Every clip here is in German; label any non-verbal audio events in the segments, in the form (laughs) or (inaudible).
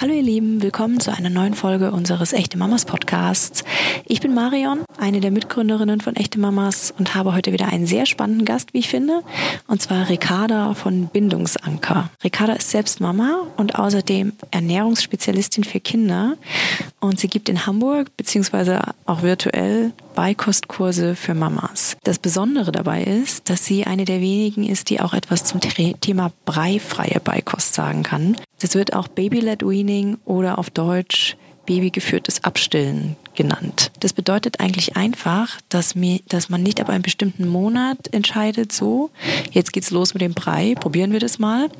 Hallo ihr Lieben, willkommen zu einer neuen Folge unseres Echte Mamas Podcasts. Ich bin Marion, eine der Mitgründerinnen von Echte Mamas und habe heute wieder einen sehr spannenden Gast, wie ich finde, und zwar Ricarda von Bindungsanker. Ricarda ist selbst Mama und außerdem Ernährungsspezialistin für Kinder und sie gibt in Hamburg beziehungsweise auch virtuell Beikostkurse für Mamas. Das Besondere dabei ist, dass sie eine der wenigen ist, die auch etwas zum Thema breifreie Beikost sagen kann. Das wird auch Baby-led Weaning oder auf Deutsch babygeführtes Abstillen genannt. Das bedeutet eigentlich einfach, dass, mir, dass man nicht ab einem bestimmten Monat entscheidet, so, jetzt geht's los mit dem Brei, probieren wir das mal,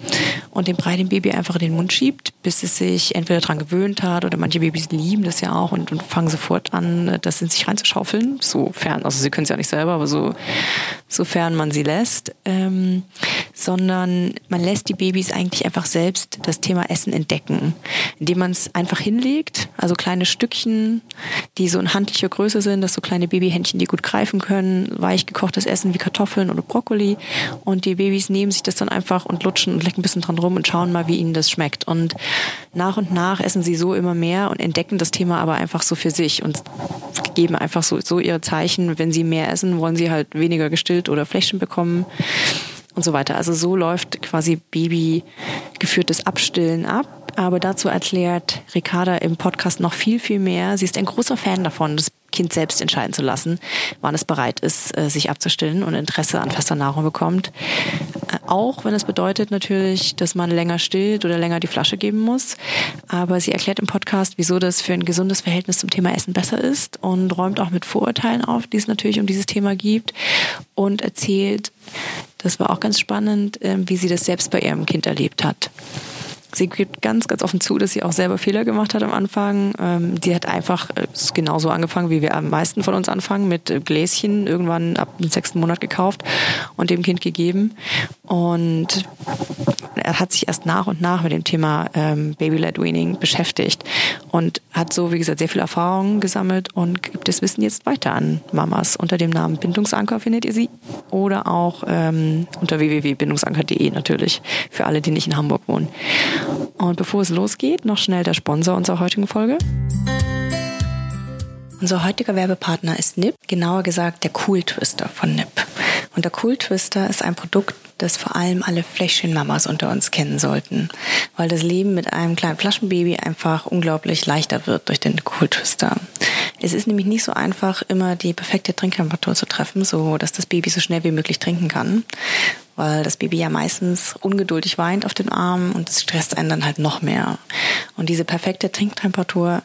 und den Brei dem Baby einfach in den Mund schiebt, bis es sich entweder daran gewöhnt hat oder manche Babys lieben das ja auch und, und fangen sofort an, das in sich reinzuschaufeln, sofern, also sie können es ja nicht selber, aber so, sofern man sie lässt, ähm, sondern man lässt die Babys eigentlich einfach selbst das Thema Essen entdecken, indem man es einfach hinlegt, also kleine Stückchen, die so in handlicher Größe sind, das so kleine Babyhändchen, die gut greifen können, weich gekochtes Essen wie Kartoffeln oder Brokkoli. Und die Babys nehmen sich das dann einfach und lutschen und lecken ein bisschen dran rum und schauen mal, wie ihnen das schmeckt. Und nach und nach essen sie so immer mehr und entdecken das Thema aber einfach so für sich und geben einfach so, so ihre Zeichen. Wenn sie mehr essen, wollen sie halt weniger gestillt oder Fläschchen bekommen und so weiter. Also so läuft quasi Baby geführtes Abstillen ab aber dazu erklärt Ricarda im Podcast noch viel, viel mehr. Sie ist ein großer Fan davon, das Kind selbst entscheiden zu lassen, wann es bereit ist, äh, sich abzustillen und Interesse an fester Nahrung bekommt. Äh, auch wenn es bedeutet natürlich, dass man länger stillt oder länger die Flasche geben muss. Aber sie erklärt im Podcast, wieso das für ein gesundes Verhältnis zum Thema Essen besser ist und räumt auch mit Vorurteilen auf, die es natürlich um dieses Thema gibt und erzählt, das war auch ganz spannend, äh, wie sie das selbst bei ihrem Kind erlebt hat. Sie gibt ganz, ganz offen zu, dass sie auch selber Fehler gemacht hat am Anfang. Ähm, sie hat einfach äh, genauso angefangen, wie wir am meisten von uns anfangen, mit Gläschen irgendwann ab dem sechsten Monat gekauft und dem Kind gegeben. Und er hat sich erst nach und nach mit dem Thema ähm, Baby-led Weaning beschäftigt und hat so, wie gesagt, sehr viel Erfahrung gesammelt und gibt das Wissen jetzt weiter an Mamas. Unter dem Namen Bindungsanker findet ihr sie oder auch ähm, unter www.bindungsanker.de natürlich für alle, die nicht in Hamburg wohnen. Und bevor es losgeht, noch schnell der Sponsor unserer heutigen Folge. Unser heutiger Werbepartner ist NIP, genauer gesagt der Cool Twister von NIP. Und der Cool Twister ist ein Produkt, das vor allem alle Fläschchenmamas unter uns kennen sollten, weil das Leben mit einem kleinen Flaschenbaby einfach unglaublich leichter wird durch den Cool Twister. Es ist nämlich nicht so einfach, immer die perfekte Trinktemperatur zu treffen, so dass das Baby so schnell wie möglich trinken kann weil das Baby ja meistens ungeduldig weint auf den Arm und es stresst einen dann halt noch mehr. Und diese perfekte Trinktemperatur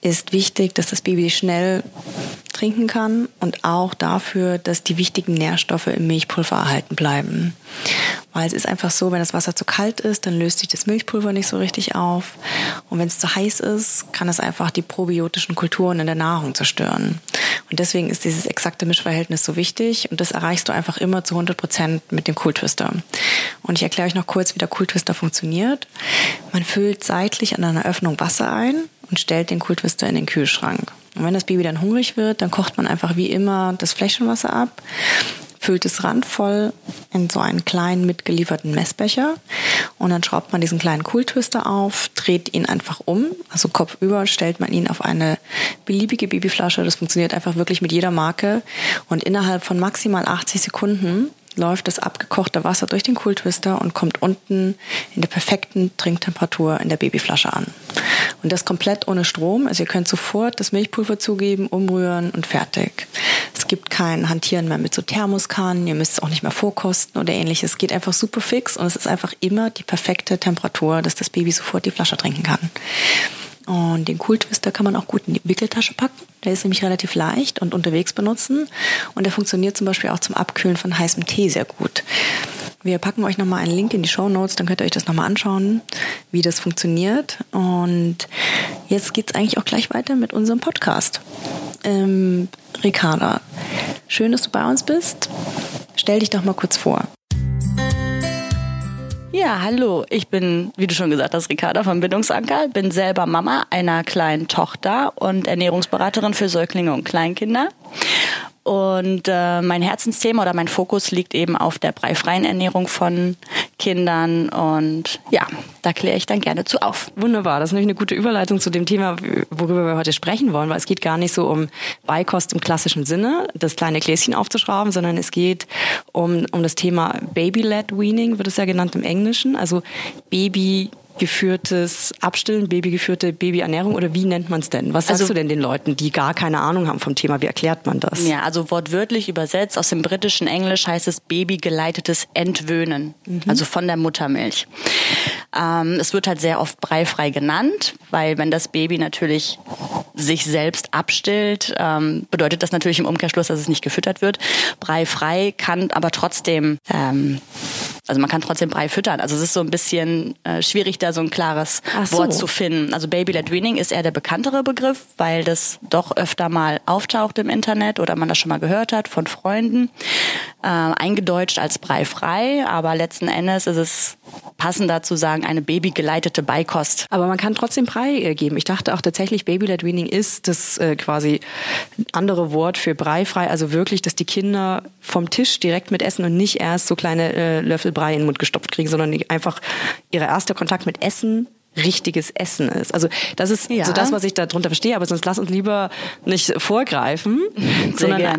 ist wichtig, dass das Baby schnell trinken kann und auch dafür, dass die wichtigen Nährstoffe im Milchpulver erhalten bleiben. Weil es ist einfach so, wenn das Wasser zu kalt ist, dann löst sich das Milchpulver nicht so richtig auf. Und wenn es zu heiß ist, kann es einfach die probiotischen Kulturen in der Nahrung zerstören. Und deswegen ist dieses exakte Mischverhältnis so wichtig und das erreichst du einfach immer zu 100 Prozent mit dem Cool Twister. Und ich erkläre euch noch kurz, wie der Cool Twister funktioniert. Man füllt seitlich an einer Öffnung Wasser ein und stellt den Cool Twister in den Kühlschrank. Und wenn das Baby dann hungrig wird, dann kocht man einfach wie immer das Fläschenwasser ab, füllt es randvoll in so einen kleinen mitgelieferten Messbecher und dann schraubt man diesen kleinen Cool-Twister auf, dreht ihn einfach um, also kopfüber stellt man ihn auf eine beliebige Babyflasche. Das funktioniert einfach wirklich mit jeder Marke und innerhalb von maximal 80 Sekunden läuft das abgekochte Wasser durch den Cool-Twister und kommt unten in der perfekten Trinktemperatur in der Babyflasche an. Und das komplett ohne Strom. Also ihr könnt sofort das Milchpulver zugeben, umrühren und fertig. Es gibt kein Hantieren mehr mit so Thermoskannen. Ihr müsst es auch nicht mehr vorkosten oder ähnliches. Es geht einfach super fix und es ist einfach immer die perfekte Temperatur, dass das Baby sofort die Flasche trinken kann. Und den Cool Twister kann man auch gut in die Wickeltasche packen. Der ist nämlich relativ leicht und unterwegs benutzen. Und der funktioniert zum Beispiel auch zum Abkühlen von heißem Tee sehr gut. Wir packen euch nochmal einen Link in die Show Notes, dann könnt ihr euch das nochmal anschauen, wie das funktioniert. Und jetzt geht's eigentlich auch gleich weiter mit unserem Podcast. Ähm, Ricarda, schön, dass du bei uns bist. Stell dich doch mal kurz vor. Ja, hallo. Ich bin, wie du schon gesagt hast, Ricarda vom Bindungsanker. Bin selber Mama einer kleinen Tochter und Ernährungsberaterin für Säuglinge und Kleinkinder. Und äh, mein Herzensthema oder mein Fokus liegt eben auf der breifreien Ernährung von Kindern. Und ja, da kläre ich dann gerne zu auf. Wunderbar, das ist nämlich eine gute Überleitung zu dem Thema, worüber wir heute sprechen wollen, weil es geht gar nicht so um Beikost im klassischen Sinne, das kleine Gläschen aufzuschrauben, sondern es geht um, um das Thema Baby-led Weaning, wird es ja genannt im Englischen, also Baby geführtes Abstillen, babygeführte Babyernährung oder wie nennt man es denn? Was sagst also, du denn den Leuten, die gar keine Ahnung haben vom Thema? Wie erklärt man das? Ja, also wortwörtlich übersetzt aus dem britischen Englisch heißt es babygeleitetes Entwöhnen, mhm. also von der Muttermilch. Ähm, es wird halt sehr oft breifrei genannt, weil wenn das Baby natürlich sich selbst abstillt, ähm, bedeutet das natürlich im Umkehrschluss, dass es nicht gefüttert wird. Breifrei kann aber trotzdem ähm, also man kann trotzdem Brei füttern. Also es ist so ein bisschen äh, schwierig, da so ein klares so. Wort zu finden. Also Baby-led Weaning ist eher der bekanntere Begriff, weil das doch öfter mal auftaucht im Internet oder man das schon mal gehört hat von Freunden. Äh, eingedeutscht als Brei frei, aber letzten Endes ist es passender zu sagen, eine babygeleitete Beikost. Aber man kann trotzdem Brei äh, geben. Ich dachte auch tatsächlich, Baby-led Weaning ist das äh, quasi andere Wort für Brei frei. Also wirklich, dass die Kinder vom Tisch direkt mit essen und nicht erst so kleine äh, Löffel Brei in den Mund gestopft kriegen, sondern einfach ihr erster Kontakt mit Essen richtiges Essen ist. Also das ist ja. so das, was ich darunter verstehe, aber sonst lass uns lieber nicht vorgreifen, Sehr sondern gern.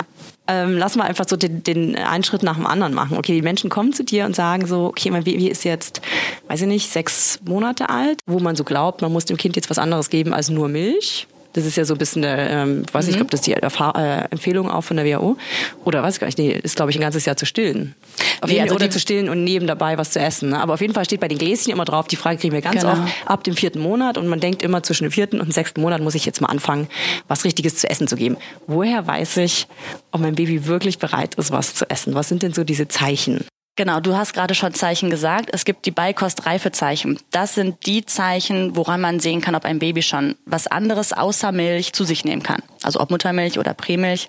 Ähm, lass mal einfach so den, den einen Schritt nach dem anderen machen. Okay, die Menschen kommen zu dir und sagen so, okay, mein Baby ist jetzt, weiß ich nicht, sechs Monate alt, wo man so glaubt, man muss dem Kind jetzt was anderes geben als nur Milch. Das ist ja so ein bisschen der, ähm, weiß mhm. ich glaube, das ist die Erfahr äh, Empfehlung auch von der WHO. Oder weiß ich gar nicht, nee, ist glaube ich ein ganzes Jahr zu stillen. Auf jeden, also oder zu stillen und neben dabei was zu essen. Ne? Aber auf jeden Fall steht bei den Gläschen immer drauf, die Frage kriegen wir ganz genau. oft, ab dem vierten Monat und man denkt immer zwischen dem vierten und dem sechsten Monat muss ich jetzt mal anfangen, was Richtiges zu essen zu geben. Woher weiß ich, ob mein Baby wirklich bereit ist, was zu essen? Was sind denn so diese Zeichen? Genau, du hast gerade schon Zeichen gesagt. Es gibt die Beikostreifezeichen. Das sind die Zeichen, woran man sehen kann, ob ein Baby schon was anderes außer Milch zu sich nehmen kann. Also ob Muttermilch oder Prämilch.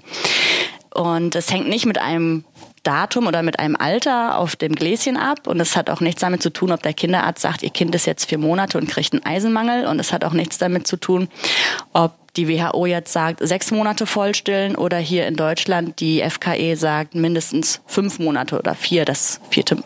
Und es hängt nicht mit einem Datum oder mit einem Alter auf dem Gläschen ab. Und es hat auch nichts damit zu tun, ob der Kinderarzt sagt, ihr Kind ist jetzt vier Monate und kriegt einen Eisenmangel. Und es hat auch nichts damit zu tun, ob die WHO jetzt sagt, sechs Monate vollstillen oder hier in Deutschland die FKE sagt mindestens fünf Monate oder vier, das vierte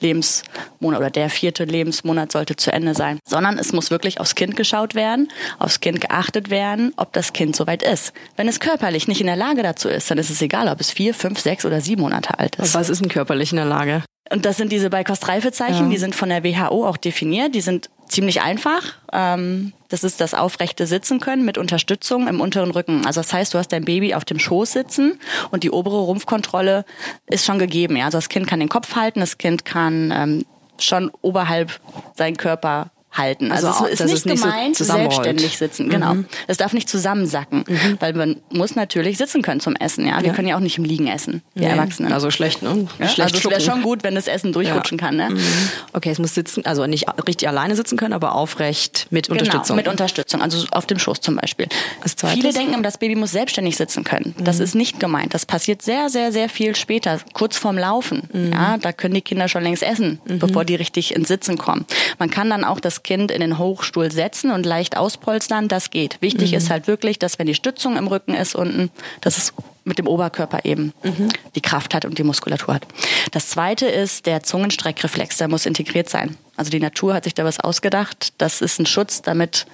Lebensmonat oder der vierte Lebensmonat sollte zu Ende sein, sondern es muss wirklich aufs Kind geschaut werden, aufs Kind geachtet werden, ob das Kind soweit ist. Wenn es körperlich nicht in der Lage dazu ist, dann ist es egal, ob es vier, fünf, sechs oder sieben Monate alt ist. Was ist denn körperlich in der Lage? Und das sind diese Beikostreifezeichen, ja. die sind von der WHO auch definiert. Die sind ziemlich einfach. Ähm, das ist das aufrechte Sitzen können mit Unterstützung im unteren Rücken. Also das heißt, du hast dein Baby auf dem Schoß sitzen und die obere Rumpfkontrolle ist schon gegeben. Ja? Also das Kind kann den Kopf halten, das Kind kann ähm, schon oberhalb seinen Körper halten. Also, also es ist nicht ist gemeint, so selbstständig sitzen. Genau. Mhm. Es darf nicht zusammensacken, mhm. weil man muss natürlich sitzen können zum Essen. Ja, wir ja. können ja auch nicht im Liegen essen, die nee. Erwachsenen. Also schlecht, ne? Ja? Schlecht also es wäre schon gut, wenn das Essen durchrutschen ja. kann. Ne? Mhm. Okay, es muss sitzen, also nicht richtig alleine sitzen können, aber aufrecht mit genau, Unterstützung. mit Unterstützung, also auf dem Schoß zum Beispiel. Viele denken, das Baby muss selbstständig sitzen können. Das mhm. ist nicht gemeint. Das passiert sehr, sehr, sehr viel später, kurz vorm Laufen. Mhm. Ja, da können die Kinder schon längst essen, mhm. bevor die richtig ins Sitzen kommen. Man kann dann auch das Kind in den Hoch Hochstuhl setzen und leicht auspolstern, das geht. Wichtig mhm. ist halt wirklich, dass wenn die Stützung im Rücken ist unten, dass es mit dem Oberkörper eben mhm. die Kraft hat und die Muskulatur hat. Das zweite ist der Zungenstreckreflex, der muss integriert sein. Also die Natur hat sich da was ausgedacht. Das ist ein Schutz, damit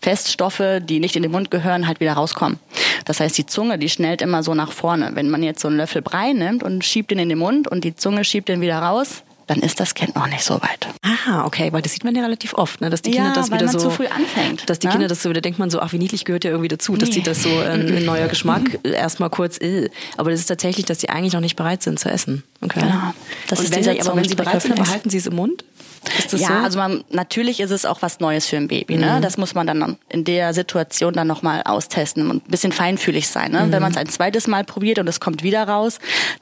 Feststoffe, die nicht in den Mund gehören, halt wieder rauskommen. Das heißt, die Zunge, die schnellt immer so nach vorne. Wenn man jetzt so einen Löffel Brei nimmt und schiebt ihn in den Mund und die Zunge schiebt ihn wieder raus, dann ist das Kind noch nicht so weit. Aha, okay, weil das sieht man ja relativ oft, ne? dass die Kinder ja, das wieder so zu früh anfängt. Dass die ne? Kinder das so wieder denkt man so, ach wie niedlich gehört ja irgendwie dazu, nee. dass die das so ähm, (laughs) ein neuer Geschmack erstmal kurz, äh. aber das ist tatsächlich, dass die eigentlich noch nicht bereit sind zu essen. Okay. Genau. Das Und ist wenn sie, aber wenn sie bereit sind, behalten sie es im Mund? Ja, so? also man, natürlich ist es auch was Neues für ein Baby. Ne? Mhm. Das muss man dann in der Situation dann nochmal austesten und ein bisschen feinfühlig sein. Ne? Mhm. Wenn man es ein zweites Mal probiert und es kommt wieder raus,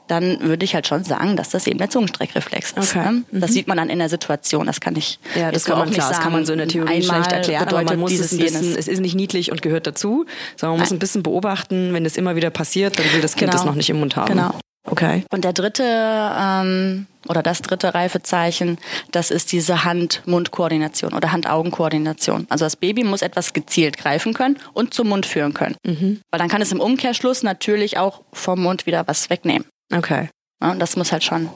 dann würde ich halt schon sagen, dass das eben der Zungenstreckreflex ist. Okay. Ne? Das mhm. sieht man dann in der Situation. Das kann ich ja, das kann man, klar, sagen, das kann man so in der Theorie schlecht erklären, aber man muss es ein bisschen, es ist nicht niedlich und gehört dazu, sondern man Nein. muss ein bisschen beobachten, wenn es immer wieder passiert, dann will das Kind genau. das noch nicht im Mund haben. Genau. Okay. Und der dritte ähm, oder das dritte Reifezeichen, das ist diese Hand-Mund-Koordination oder Hand-Augen-Koordination. Also das Baby muss etwas gezielt greifen können und zum Mund führen können. Mhm. Weil dann kann es im Umkehrschluss natürlich auch vom Mund wieder was wegnehmen. Okay. Und das muss halt schon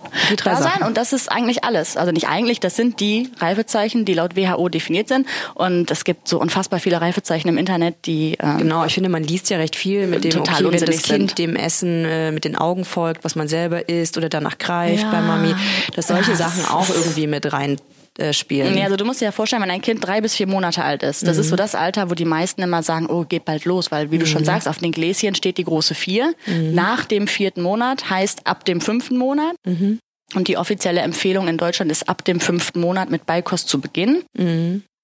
da sein. Und das ist eigentlich alles. Also nicht eigentlich, das sind die Reifezeichen, die laut WHO definiert sind. Und es gibt so unfassbar viele Reifezeichen im Internet, die ähm, Genau, ich finde, man liest ja recht viel mit dem, Total okay, wenn das Kind sind. dem Essen äh, mit den Augen folgt, was man selber isst oder danach greift Ja. bei Mami, dass solche Ja, Sachen auch irgendwie mit rein äh, spielen. Ja, also du musst dir ja vorstellen, wenn ein Kind drei bis vier Monate alt ist, das ist so das Alter, wo die meisten immer sagen, oh, geht bald los, weil wie du schon sagst, auf den Gläschen steht die große vier. Nach dem vierten Monat heißt ab dem fünften Monat. Und die offizielle Empfehlung in Deutschland ist ab dem fünften Monat mit Beikost zu beginnen.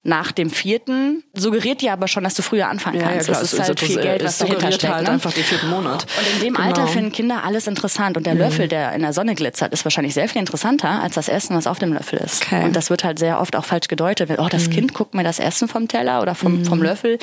Nach dem vierten suggeriert dir aber schon, dass du früher anfangen Ja, ja, kannst. klar, das ist halt viel Geld, was dahinter steckt. halt ne? einfach den vierten Monat. Und in dem Genau. Alter finden Kinder alles interessant. Und der Löffel, der in der Sonne glitzert, ist wahrscheinlich sehr viel interessanter als das Essen, was auf dem Löffel ist. Okay. Mhm. Und das wird halt sehr oft auch falsch gedeutet. Oh, das Kind guckt mir das Essen vom Teller oder vom, vom Löffel.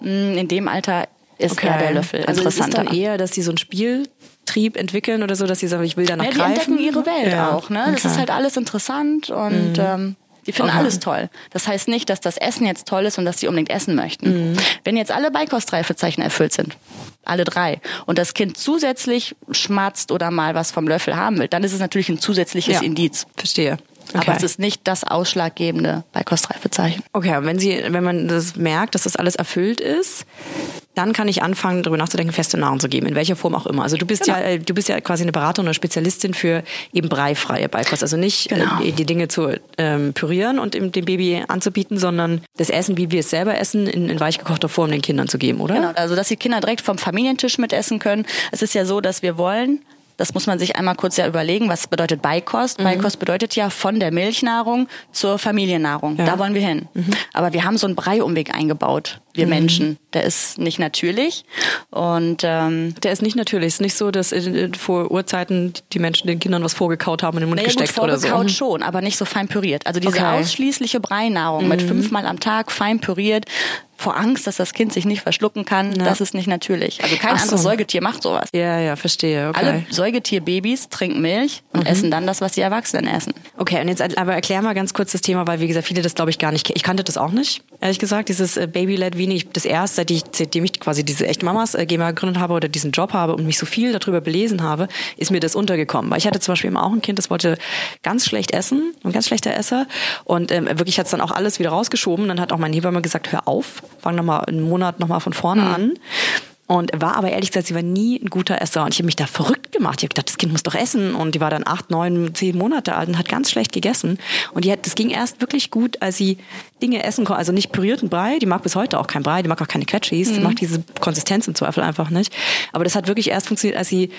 Mm, In dem Alter ist eher der Löffel also es ist interessanter. dann eher, dass die so einen Spieltrieb entwickeln oder so, dass sie sagen, ich will danach ja, die greifen. entdecken ihre Welt Ja, auch. Ne? Das okay. ist halt alles interessant und ähm, die finden Okay. alles toll. Das heißt nicht, dass das Essen jetzt toll ist und dass sie unbedingt essen möchten. Mhm. Wenn jetzt alle Beikostreifezeichen erfüllt sind, alle drei, und das Kind zusätzlich schmatzt oder mal was vom Löffel haben will, dann ist es natürlich ein zusätzliches Ja. Indiz. Verstehe. Okay. Aber es ist nicht das ausschlaggebende Beikostreifezeichen. Okay, und wenn sie, wenn man das merkt, dass das alles erfüllt ist, dann kann ich anfangen, darüber nachzudenken, feste Nahrung zu geben, in welcher Form auch immer. Also du bist Genau. ja, äh, du bist ja quasi eine Beraterin oder Spezialistin für eben breifreie Beikost. Also nicht Genau. äh, die Dinge zu ähm, pürieren und dem, dem Baby anzubieten, sondern das Essen, wie wir es selber essen, in, in weichgekochter Form den Kindern zu geben, oder? Genau, also dass die Kinder direkt vom Familientisch mitessen können. Es ist ja so, dass wir wollen, das muss man sich einmal kurz ja überlegen, was bedeutet Beikost? Mhm. Beikost bedeutet ja von der Milchnahrung zur Familiennahrung. Da wollen wir hin. Mhm. Aber wir haben so einen Breiumweg eingebaut, wir Menschen. Der ist nicht natürlich. Und ähm, Der ist nicht natürlich. Es ist nicht so, dass äh, vor Urzeiten die Menschen den Kindern was vorgekaut haben und in den Mund naja, gut, gesteckt oder so. vorgekaut schon, aber nicht so fein püriert. Also diese Okay. Mhm. ausschließliche Breinahrung mit fünfmal am Tag fein püriert, vor Angst, dass das Kind sich nicht verschlucken kann, das ist nicht natürlich. Also kein Ach so. anderes Säugetier macht sowas. Ja, ja, verstehe. Okay. Alle Säugetierbabys trinken Milch und Mhm. essen dann das, was die Erwachsenen essen. Okay, und jetzt aber erklär mal ganz kurz das Thema, weil wie gesagt, viele das glaube ich gar nicht. Ich kannte das auch nicht, ehrlich gesagt. Dieses äh, Baby-led Weaning, ich- das erst, seit ich, seitdem ich quasi diese echte Mamas äh, GmbH gegründet habe oder diesen Job habe und mich so viel darüber belesen habe, ist mir das untergekommen. Weil ich hatte zum Beispiel eben auch ein Kind, das wollte ganz schlecht essen, ein ganz schlechter Esser und ähm, wirklich hat es dann auch alles wieder rausgeschoben. Dann hat auch mein Hebamme gesagt, hör auf, fang noch mal einen Monat noch mal von vorne an. Und war aber ehrlich gesagt, sie war nie ein guter Esser. Und ich habe mich da verrückt gemacht. Ich habe gedacht, das Kind muss doch essen. Und die war dann acht, neun, zehn Monate alt und hat ganz schlecht gegessen. Und die hat, das ging erst wirklich gut, als sie Dinge essen konnte. Also nicht pürierten Brei. Die mag bis heute auch kein Brei. Die mag auch keine Quetschis. Die mag diese Konsistenz im Zweifel einfach nicht. Aber das hat wirklich erst funktioniert, als sie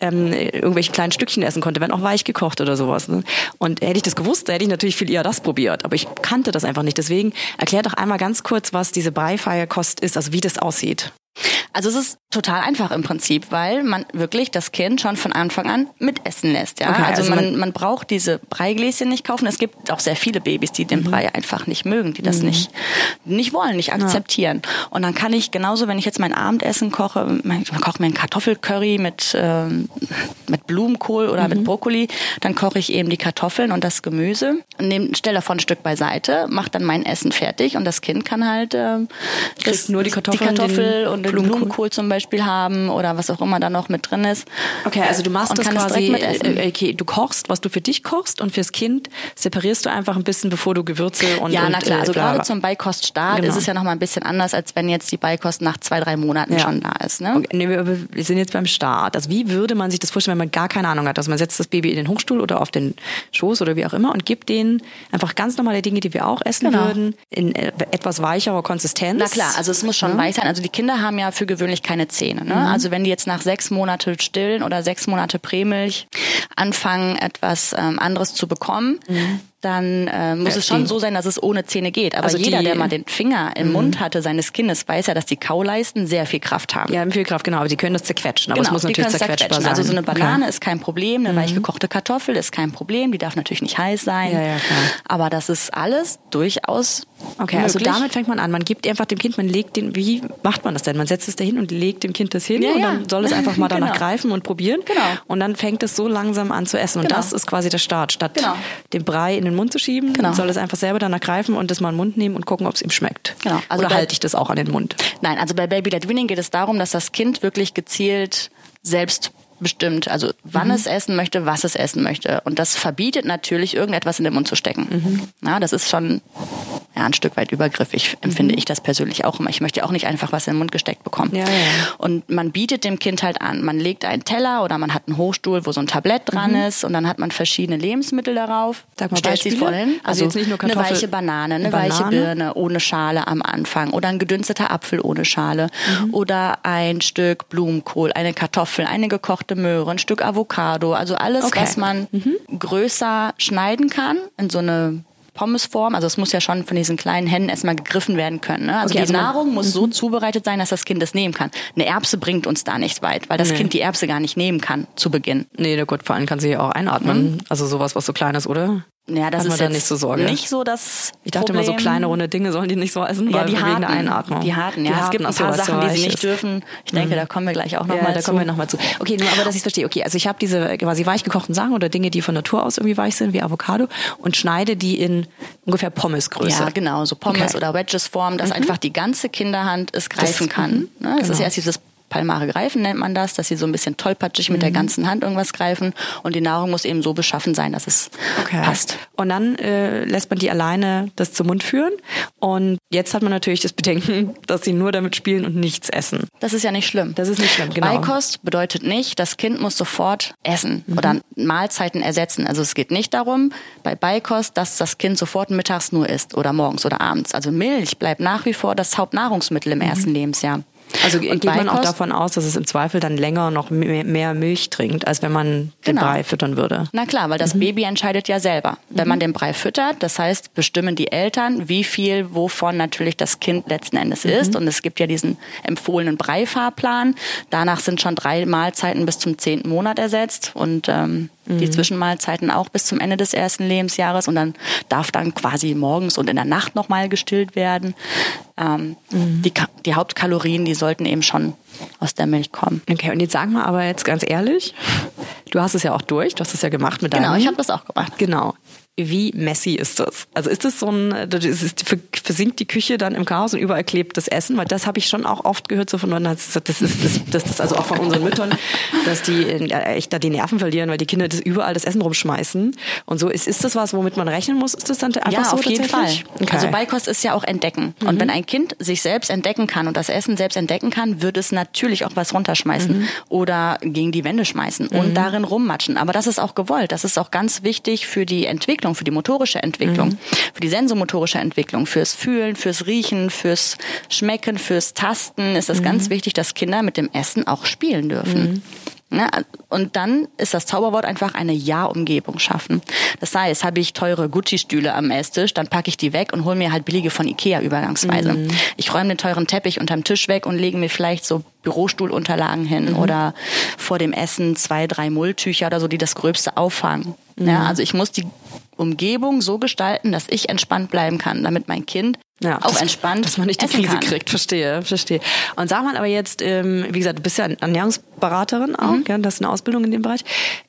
ähm, irgendwelche kleinen Stückchen essen konnte, wenn auch weich gekocht oder sowas. Ne? Und hätte ich das gewusst, hätte ich natürlich viel eher das probiert. Aber ich kannte das einfach nicht. Deswegen erklär doch einmal ganz kurz, was diese Breifeierkost ist, also wie das aussieht. Also es ist total einfach im Prinzip, weil man wirklich das Kind schon von Anfang an mitessen lässt. Ja? Okay, also also man, man- man braucht diese Breigläschen nicht kaufen. Es gibt auch sehr viele Babys, die Mhm. den Brei einfach nicht mögen, die das nicht, nicht wollen, nicht akzeptieren. Und dann kann ich genauso, wenn ich jetzt mein Abendessen koche, ich koche mir einen Kartoffelcurry mit, ähm, mit Blumenkohl oder Mhm. mit Brokkoli, dann koche ich eben die Kartoffeln und das Gemüse, nehm, stelle davon ein Stück beiseite, mache dann mein Essen fertig und das Kind kann halt ähm, Kriegt nur die Kartoffeln, die Kartoffel und Blumenkohl. Blumenkohl zum Beispiel haben oder was auch immer da noch mit drin ist. Okay, also du machst das quasi, mitessen. äh, okay, du kochst, was du für dich kochst und fürs Kind separierst du einfach ein bisschen, bevor du Gewürze und ja, und, na klar. Also äh, gerade zum Beikoststart Genau. ist es ja noch mal ein bisschen anders, als wenn jetzt die Beikost nach zwei, drei Monaten Ja. schon da ist. Ne? Okay, nee, wir, wir sind jetzt beim Start. Also wie würde man sich das vorstellen, wenn man gar keine Ahnung hat? Also man setzt das Baby in den Hochstuhl oder auf den Schoß oder wie auch immer und gibt denen einfach ganz normale Dinge, die wir auch essen Genau. würden, in äh, etwas weicherer Konsistenz. Na klar, also es muss schon weich sein. Also die Kinder haben ja für gewöhnlich keine Zähne. Ne? Also wenn die jetzt nach sechs Monate stillen oder sechs Monate Prämilch anfangen, etwas ähm, anderes zu bekommen, dann äh, muss Ja, es schon die- so sein, dass es ohne Zähne geht. Aber Also jeder, die- der mal den Finger im Mund hatte seines Kindes, weiß ja, dass die Kauleisten sehr viel Kraft haben. Ja, viel Kraft, genau, aber die können das zerquetschen. Aber es muss natürlich zerquetschbar zerquetschen. sein. Also so eine Banane Okay. Mhm. ist kein Problem, eine weich gekochte Kartoffel ist kein Problem, die darf natürlich nicht heiß sein. Ja, ja, klar. Aber das ist alles durchaus Okay, also möglich. damit fängt man an. Man gibt einfach dem Kind, man legt den, wie macht man das denn? Man setzt es dahin und legt dem Kind das hin Ja, und ja. dann soll es einfach mal (laughs) danach Genau. greifen und probieren. Genau. Und dann fängt es so langsam an zu essen. Und Genau. das ist quasi der Start. Statt Genau. den Brei in den Mund zu schieben, Genau. soll es einfach selber danach greifen und das mal in den Mund nehmen und gucken, ob es ihm schmeckt. Genau. Also Oder halte ich das auch an den Mund? Nein, also bei Baby Led Weaning geht es darum, dass das Kind wirklich gezielt selbst bestimmt, also wann es essen möchte, was es essen möchte. Und das verbietet natürlich, irgendetwas in den Mund zu stecken. Ja, das ist schon ja, ein Stück weit übergriffig, empfinde ich das persönlich auch immer. Ich möchte auch nicht einfach was in den Mund gesteckt bekommen. Ja, ja. Und man bietet dem Kind halt an. Man legt einen Teller oder man hat einen Hochstuhl, wo so ein Tablett dran ist und dann hat man verschiedene Lebensmittel darauf. Sag mal stellt sie Beispiele. vor hin. Also jetzt nicht nur Kartoffel- eine weiche Banane, eine Banane? weiche Birne ohne Schale am Anfang oder ein gedünsteter Apfel ohne Schale Mhm. oder ein Stück Blumenkohl, eine Kartoffel, eine gekochte Möhre, ein Stück Avocado, also alles, Okay. Mhm. was man größer schneiden kann in so eine Pommesform, also es muss ja schon von diesen kleinen Händen erstmal gegriffen werden können. Ne? Also Okay, die also Nahrung muss so zubereitet sein, dass das Kind es nehmen kann. Eine Erbse bringt uns da nicht weit, weil das Nee. Kind die Erbse gar nicht nehmen kann zu Beginn. Nee, na gut, vor allem kann sie ja auch einatmen. Also sowas, was so klein ist, oder? Ja, das Hat ist jetzt nicht so Sorge? nicht so das Ich dachte immer, so Problem. kleine runde Dinge sollen die nicht so essen, Ja, weil die wegen harten, der Einatmung. Die harten, ja. Die es gibt ein paar was so Sachen, die sie nicht ist. dürfen. Ich denke, da kommen wir gleich auch noch Ja, mal da zu. kommen wir nochmal zu. Okay, nur aber, dass ich verstehe. Okay, also ich habe diese quasi weich gekochten Sachen oder Dinge, die von Natur aus irgendwie weich sind, wie Avocado, und schneide die in ungefähr Pommesgröße. Ja, genau, so Pommes Okay. Mhm. oder Wedges Form, dass einfach die ganze Kinderhand es greifen Das- kann. mhm, Ne? Das ist genau. erst dieses Palmare greifen nennt man das, dass sie so ein bisschen tollpatschig mit der Mhm. ganzen Hand irgendwas greifen und die Nahrung muss eben so beschaffen sein, dass es Okay. passt. Und dann äh, lässt man die alleine das zum Mund führen. Und jetzt hat man natürlich das Bedenken, (laughs) dass sie nur damit spielen und nichts essen. Das ist ja nicht schlimm. Das ist nicht schlimm, genau. Beikost bedeutet nicht, das Kind muss sofort essen Mhm. oder Mahlzeiten ersetzen. Also es geht nicht darum, bei Beikost, dass das Kind sofort mittags nur isst oder morgens oder abends. Also Milch bleibt nach wie vor das Hauptnahrungsmittel im ersten Lebensjahr. Mhm. Also Und geht man auch davon aus, dass es im Zweifel dann länger noch mehr, mehr Milch trinkt, als wenn man den Genau. Brei füttern würde. Na klar, weil Mhm. das Baby entscheidet ja selber. Wenn man den Brei füttert, das heißt, bestimmen die Eltern, wie viel wovon natürlich das Kind letzten Endes Mhm. isst. Und es gibt ja diesen empfohlenen Breifahrplan. Danach sind schon drei Mahlzeiten bis zum zehnten Monat ersetzt und ähm, Mhm. die Zwischenmahlzeiten auch bis zum Ende des ersten Lebensjahres. Und dann darf dann quasi morgens und in der Nacht nochmal gestillt werden. Ähm, Mhm. die, die Hauptkalorien, die sollten eben schon aus der Milch kommen. Okay, und jetzt sag mal aber jetzt ganz ehrlich, du hast es ja auch durch, du hast es ja gemacht mit Genau, deinem. ich habe das auch gemacht. Genau. Wie messy ist das? Also ist das so ein, das ist, versinkt die Küche dann im Chaos und überall klebt das Essen? Weil das habe ich schon auch oft gehört so von Leuten, das ist, das ist, das ist also auch von unseren Müttern, dass die äh, echt da die Nerven verlieren, weil die Kinder das überall das Essen rumschmeißen. Und so ist, ist das was, womit man rechnen muss? Ist das dann einfach ja, so auf jeden Fall. Okay. Mhm. Also Beikost ist ja auch entdecken. Und wenn ein Kind sich selbst entdecken kann und das Essen selbst entdecken kann, wird es natürlich auch was runterschmeißen Mhm. oder gegen die Wände schmeißen und darin rummatschen. Aber das ist auch gewollt. Das ist auch ganz wichtig für die Entwicklung, für die motorische Entwicklung, Mhm. für die sensomotorische Entwicklung, fürs Fühlen, fürs Riechen, fürs Schmecken, fürs Tasten ist es Mhm. ganz wichtig, dass Kinder mit dem Essen auch spielen dürfen. Ne? Und dann ist das Zauberwort einfach eine Ja-Umgebung schaffen. Das heißt, habe ich teure Gucci-Stühle am Esstisch, dann packe ich die weg und hole mir halt billige von Ikea übergangsweise. Ich räume den teuren Teppich unterm Tisch weg und lege mir vielleicht so Bürostuhlunterlagen hin oder vor dem Essen zwei, drei Mulltücher oder so, die das Gröbste auffangen. Ja, also ich muss die Umgebung so gestalten, dass ich entspannt bleiben kann, damit mein Kind Ja, auch dass- entspannt Dass man nicht die Krise kann. kriegt, verstehe, verstehe. Und sag mal aber jetzt, ähm, wie gesagt, du bist ja Ernährungsberaterin auch, Mhm. ja, du hast eine Ausbildung in dem Bereich.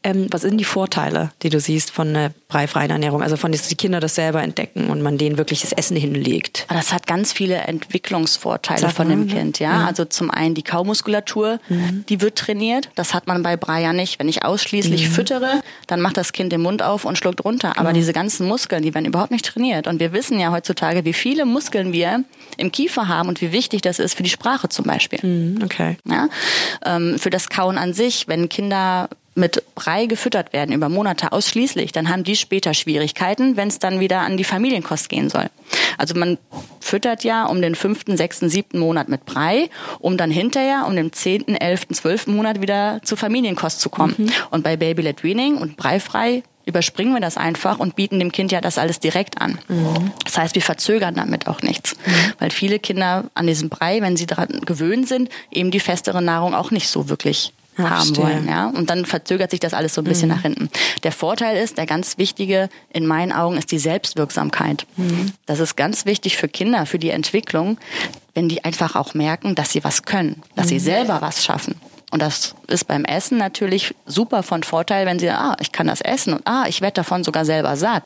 Ähm, was sind die Vorteile, die du siehst von einer breifreien Ernährung? Also von, dass die Kinder das selber entdecken und man denen wirklich das Essen hinlegt. Das hat ganz viele Entwicklungsvorteile von dem ne? Kind, ja. Also zum einen die Kaumuskulatur, die wird trainiert. Das hat man bei Brei ja nicht. Wenn ich ausschließlich füttere, dann macht das Kind den Mund auf und schluckt runter. Aber diese ganzen Muskeln, die werden überhaupt nicht trainiert. Und wir wissen ja heutzutage, wie viele Muskeln wir im Kiefer haben und wie wichtig das ist für die Sprache zum Beispiel. Mhm, Okay. Ja? Ähm, für das Kauen an sich, wenn Kinder mit Brei gefüttert werden über Monate ausschließlich, dann haben die später Schwierigkeiten, wenn es dann wieder an die Familienkost gehen soll. Also man füttert ja um den fünften, sechsten, siebten Monat mit Brei, um dann hinterher um den zehnten, elften, zwölften Monat wieder zur Familienkost zu kommen. Und bei Baby-led Weaning und Breifrei überspringen wir das einfach und bieten dem Kind ja das alles direkt an. Das heißt, wir verzögern damit auch nichts. Weil viele Kinder an diesem Brei, wenn sie daran gewöhnt sind, eben die festere Nahrung auch nicht so wirklich Ja, haben verstehe. wollen. Ja? Und dann verzögert sich das alles so ein bisschen nach hinten. Der Vorteil ist, der ganz wichtige in meinen Augen ist die Selbstwirksamkeit. Das ist ganz wichtig für Kinder, für die Entwicklung, wenn die einfach auch merken, dass sie was können, dass sie selber was schaffen. Und das ist beim Essen natürlich super von Vorteil, wenn sie, ah, ich kann das essen und ah, ich werde davon sogar selber satt.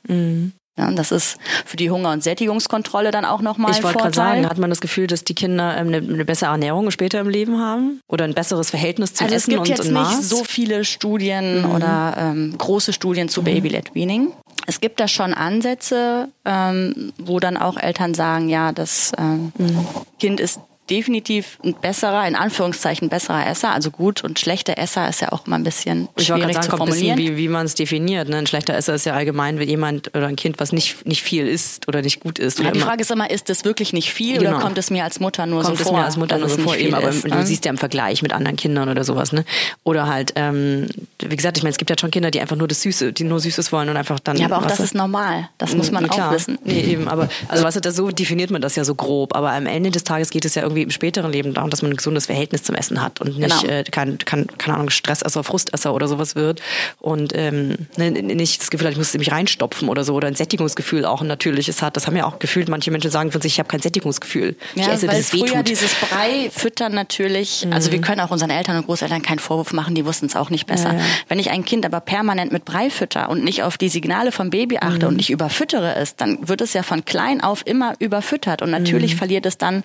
Ja, das ist für die Hunger- und Sättigungskontrolle dann auch nochmal Ich wollte gerade sagen, hat man das Gefühl, dass die Kinder ähm, eine, eine, bessere Ernährung später im Leben haben? Oder ein besseres Verhältnis zum also Essen und und Es gibt jetzt Maß? nicht so viele Studien mhm. oder ähm, große Studien zu mhm. Baby-led Weaning. Es gibt da schon Ansätze, ähm, wo dann auch Eltern sagen, ja, das ähm, mhm. Kind ist definitiv ein besserer, in Anführungszeichen besserer Esser. Also gut und schlechter Esser ist ja auch mal ein bisschen ich schwierig sagen, zu formulieren. Wie, wie man es definiert. Ne? Ein schlechter Esser ist ja allgemein, wenn jemand oder ein Kind, was nicht, nicht viel isst oder nicht gut isst. Ja, die Frage ist immer, ist das wirklich nicht viel genau. oder kommt es mir als Mutter nur kommt so vor? Kommt es mir als Mutter nur so vor, eben, aber ist, du ne? siehst ja im Vergleich mit anderen Kindern oder sowas. Ne? Oder halt, ähm, wie gesagt, ich meine, es gibt ja schon Kinder, die einfach nur das Süße, die nur Süßes wollen und einfach dann... Ja, aber auch das ist normal. Das muss man klar. auch wissen. Nee, eben, aber also was das so definiert man das ja so grob, aber am Ende des Tages geht es ja irgendwie im späteren Leben darum, dass man ein gesundes Verhältnis zum Essen hat und nicht genau. äh, kein, kein, keine Ahnung, Stressesser, Frustesser oder sowas wird und ähm, ne, nicht das Gefühl hat, ich muss mich reinstopfen oder so oder ein Sättigungsgefühl auch ein natürliches hat. Das haben ja auch gefühlt, manche Menschen sagen von sich, ich habe kein Sättigungsgefühl. Ich ja, esse, weil es früher dieses Brei füttern natürlich, mhm. also wir können auch unseren Eltern und Großeltern keinen Vorwurf machen, die wussten es auch nicht besser. Ja, ja. Wenn ich ein Kind aber permanent mit Brei fütter und nicht auf die Signale vom Baby achte mhm. und nicht überfüttere es, dann wird es ja von klein auf immer überfüttert und natürlich mhm. verliert es dann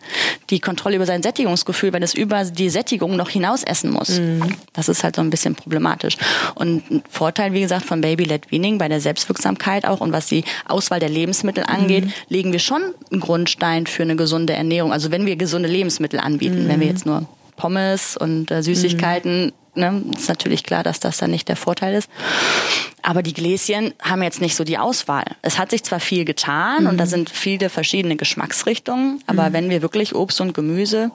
die Kontrolle über sein Sättigungsgefühl, wenn es über die Sättigung noch hinaus essen muss. Mhm. Das ist halt so ein bisschen problematisch. Und ein Vorteil, wie gesagt, von Baby-led Weaning bei der Selbstwirksamkeit auch und was die Auswahl der Lebensmittel angeht, mhm. legen wir schon einen Grundstein für eine gesunde Ernährung. Also wenn wir gesunde Lebensmittel anbieten, mhm. wenn wir jetzt nur Pommes und äh, Süßigkeiten, ne, ist natürlich klar, dass das dann nicht der Vorteil ist. Aber die Gläschen haben jetzt nicht so die Auswahl. Es hat sich zwar viel getan mhm. und da sind viele verschiedene Geschmacksrichtungen, aber mhm. wenn wir wirklich Obst und Gemüse,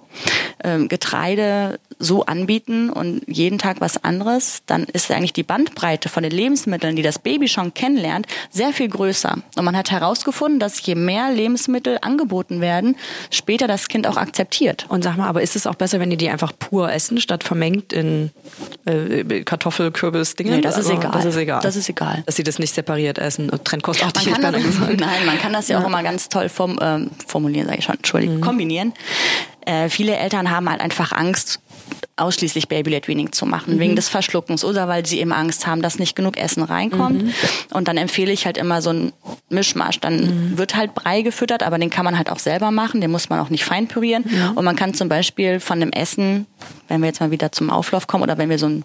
ähm, Getreide so anbieten und jeden Tag was anderes, dann ist eigentlich die Bandbreite von den Lebensmitteln, die das Baby schon kennenlernt, sehr viel größer. Und man hat herausgefunden, dass je mehr Lebensmittel angeboten werden, später das Kind auch akzeptiert. Und sag mal, aber ist es auch besser, wenn die die einfach pur essen, statt vermengt in äh, Kartoffel, Kürbis, Dinge? Nee, das ist egal. Das ist egal. Das ist egal. Dass sie das nicht separiert essen und trennkost. Man kann das, nein, man kann das ja, ja, auch immer ganz toll form, ähm, formulieren, sage ich schon, Entschuldigung, mhm. kombinieren. Äh, viele Eltern haben halt einfach Angst, ausschließlich Baby-led Weaning zu machen, mhm. wegen des Verschluckens oder weil sie eben Angst haben, dass nicht genug Essen reinkommt. Mhm. Und dann empfehle ich halt immer so einen Mischmasch. Dann mhm. wird halt Brei gefüttert, aber den kann man halt auch selber machen, den muss man auch nicht fein pürieren. Und man kann zum Beispiel von dem Essen, wenn wir jetzt mal wieder zum Auflauf kommen oder wenn wir so ein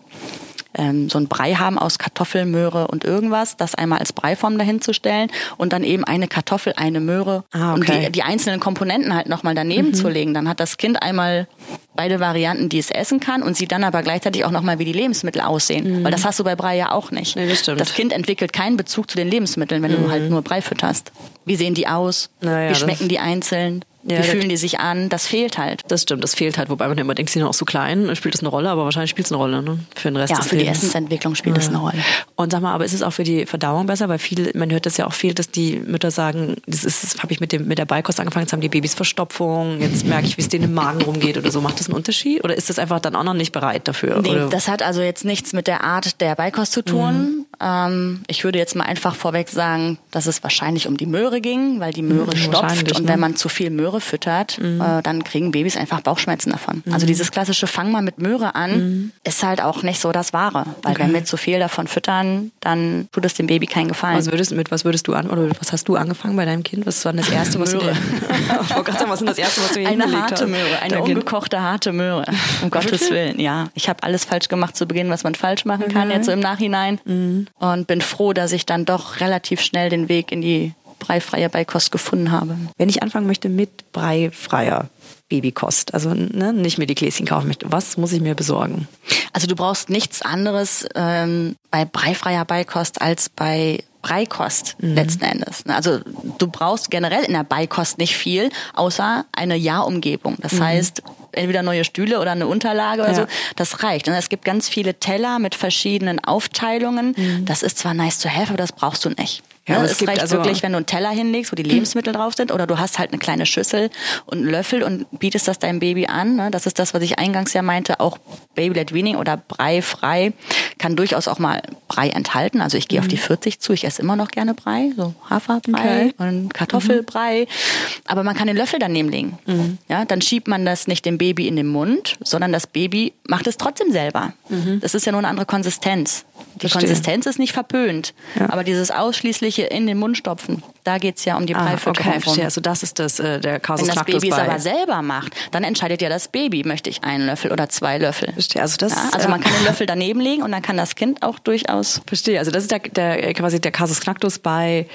ähm, so ein Brei haben aus Kartoffel, Möhre und irgendwas, das einmal als Breiform dahin zu stellen und dann eben eine Kartoffel, eine Möhre ah, okay. und die, die einzelnen Komponenten halt nochmal daneben mhm. zu legen. Dann hat das Kind einmal beide Varianten, die es essen kann und sieht dann aber gleichzeitig auch nochmal, wie die Lebensmittel aussehen. Mhm. Weil das hast du bei Brei ja auch nicht. Nee, das, stimmt. das Kind entwickelt keinen Bezug zu den Lebensmitteln, wenn mhm. du halt nur Brei fütterst. Wie sehen die aus? Naja, wie schmecken die einzeln? Ja, Wie fühlen die sich an? Das fehlt halt. Das stimmt, das fehlt halt. Wobei man immer denkt, sie sind auch so klein, spielt das eine Rolle, aber wahrscheinlich spielt es eine Rolle, ne? Für den Rest ja, des für Lebens. die Essensentwicklung spielt ja. eine Rolle. Und sag mal, aber ist es auch für die Verdauung besser? Weil viel, man hört das ja auch viel, dass die Mütter sagen, das ist, das habe ich mit dem, mit der Beikost angefangen, jetzt haben die Babys Verstopfung, jetzt merke ich, wie es denen im Magen rumgeht oder so. Macht das einen Unterschied? Oder ist das einfach dann auch noch nicht bereit dafür? Nee, oder? das hat also jetzt nichts mit der Art der Beikost zu tun. Mhm. Ähm, ich würde jetzt mal einfach vorweg sagen, dass es wahrscheinlich um die Möhre ging, weil die Möhre mhm, stopft und ne? wenn man zu viel Möhre füttert, mhm. äh, dann kriegen Babys einfach Bauchschmerzen davon. Mhm. Also dieses klassische Fang mal mit Möhre an mhm. ist halt auch nicht so das Wahre, weil okay. wenn wir zu viel davon füttern, dann tut es dem Baby keinen Gefallen. Was würdest, mit was würdest du an oder was hast du angefangen bei deinem Kind? Was war denn das erste, was Möhre. du dir, (laughs) sagen, was ist das erste, was du Eine harte Möhre, eine ungekochte harte Möhre. (laughs) Um Gottes Willen, ja. Ich habe alles falsch gemacht zu Beginn, was man falsch machen kann, jetzt so im Nachhinein mhm. und bin froh, dass ich dann doch relativ schnell den Weg in die breifreie Beikost gefunden habe. Wenn ich anfangen möchte mit breifreier Babykost, also ne, nicht mir die Gläschen kaufen möchte, was muss ich mir besorgen? Also du brauchst nichts anderes ähm, bei breifreier Beikost als bei Breikost mhm. letzten Endes. Also du brauchst generell in der Beikost nicht viel, außer eine Ja-Umgebung. Das mhm. heißt, entweder neue Stühle oder eine Unterlage oder ja. so, das reicht. Und es gibt ganz viele Teller mit verschiedenen Aufteilungen. Mhm. Das ist zwar nice to have, aber das brauchst du nicht. Ja, ne? es, es reicht also wirklich, wenn du einen Teller hinlegst, wo die Lebensmittel drauf sind, oder du hast halt eine kleine Schüssel und einen Löffel und bietest das deinem Baby an. Ne? Das ist das, was ich eingangs ja meinte. Auch Baby-led Weaning oder Brei frei kann durchaus auch mal Brei enthalten. Also ich gehe mhm. auf die 40 zu. Ich esse immer noch gerne Brei, so Haferbrei okay. und Kartoffelbrei. Mhm. Aber man kann den Löffel daneben legen. Mhm. Ja, dann schiebt man das nicht dem Baby in den Mund, sondern das Baby macht es trotzdem selber. Mhm. Das ist ja nur eine andere Konsistenz. Die Verstehe. Konsistenz ist nicht verpönt, ja. aber dieses ausschließliche in den Mund stopfen, Da geht's ja um die Breifütterung. Ah, okay, verstehe. Also das ist das, äh, der Kasus Wenn das Baby es aber selber macht, dann entscheidet ja das Baby, möchte ich einen Löffel oder zwei Löffel. Verstehe. Also das, Ja, also äh, man kann den Löffel daneben legen und dann kann das Kind auch durchaus (laughs) Verstehe. Also das ist der, der quasi der Kasus Knacktus bei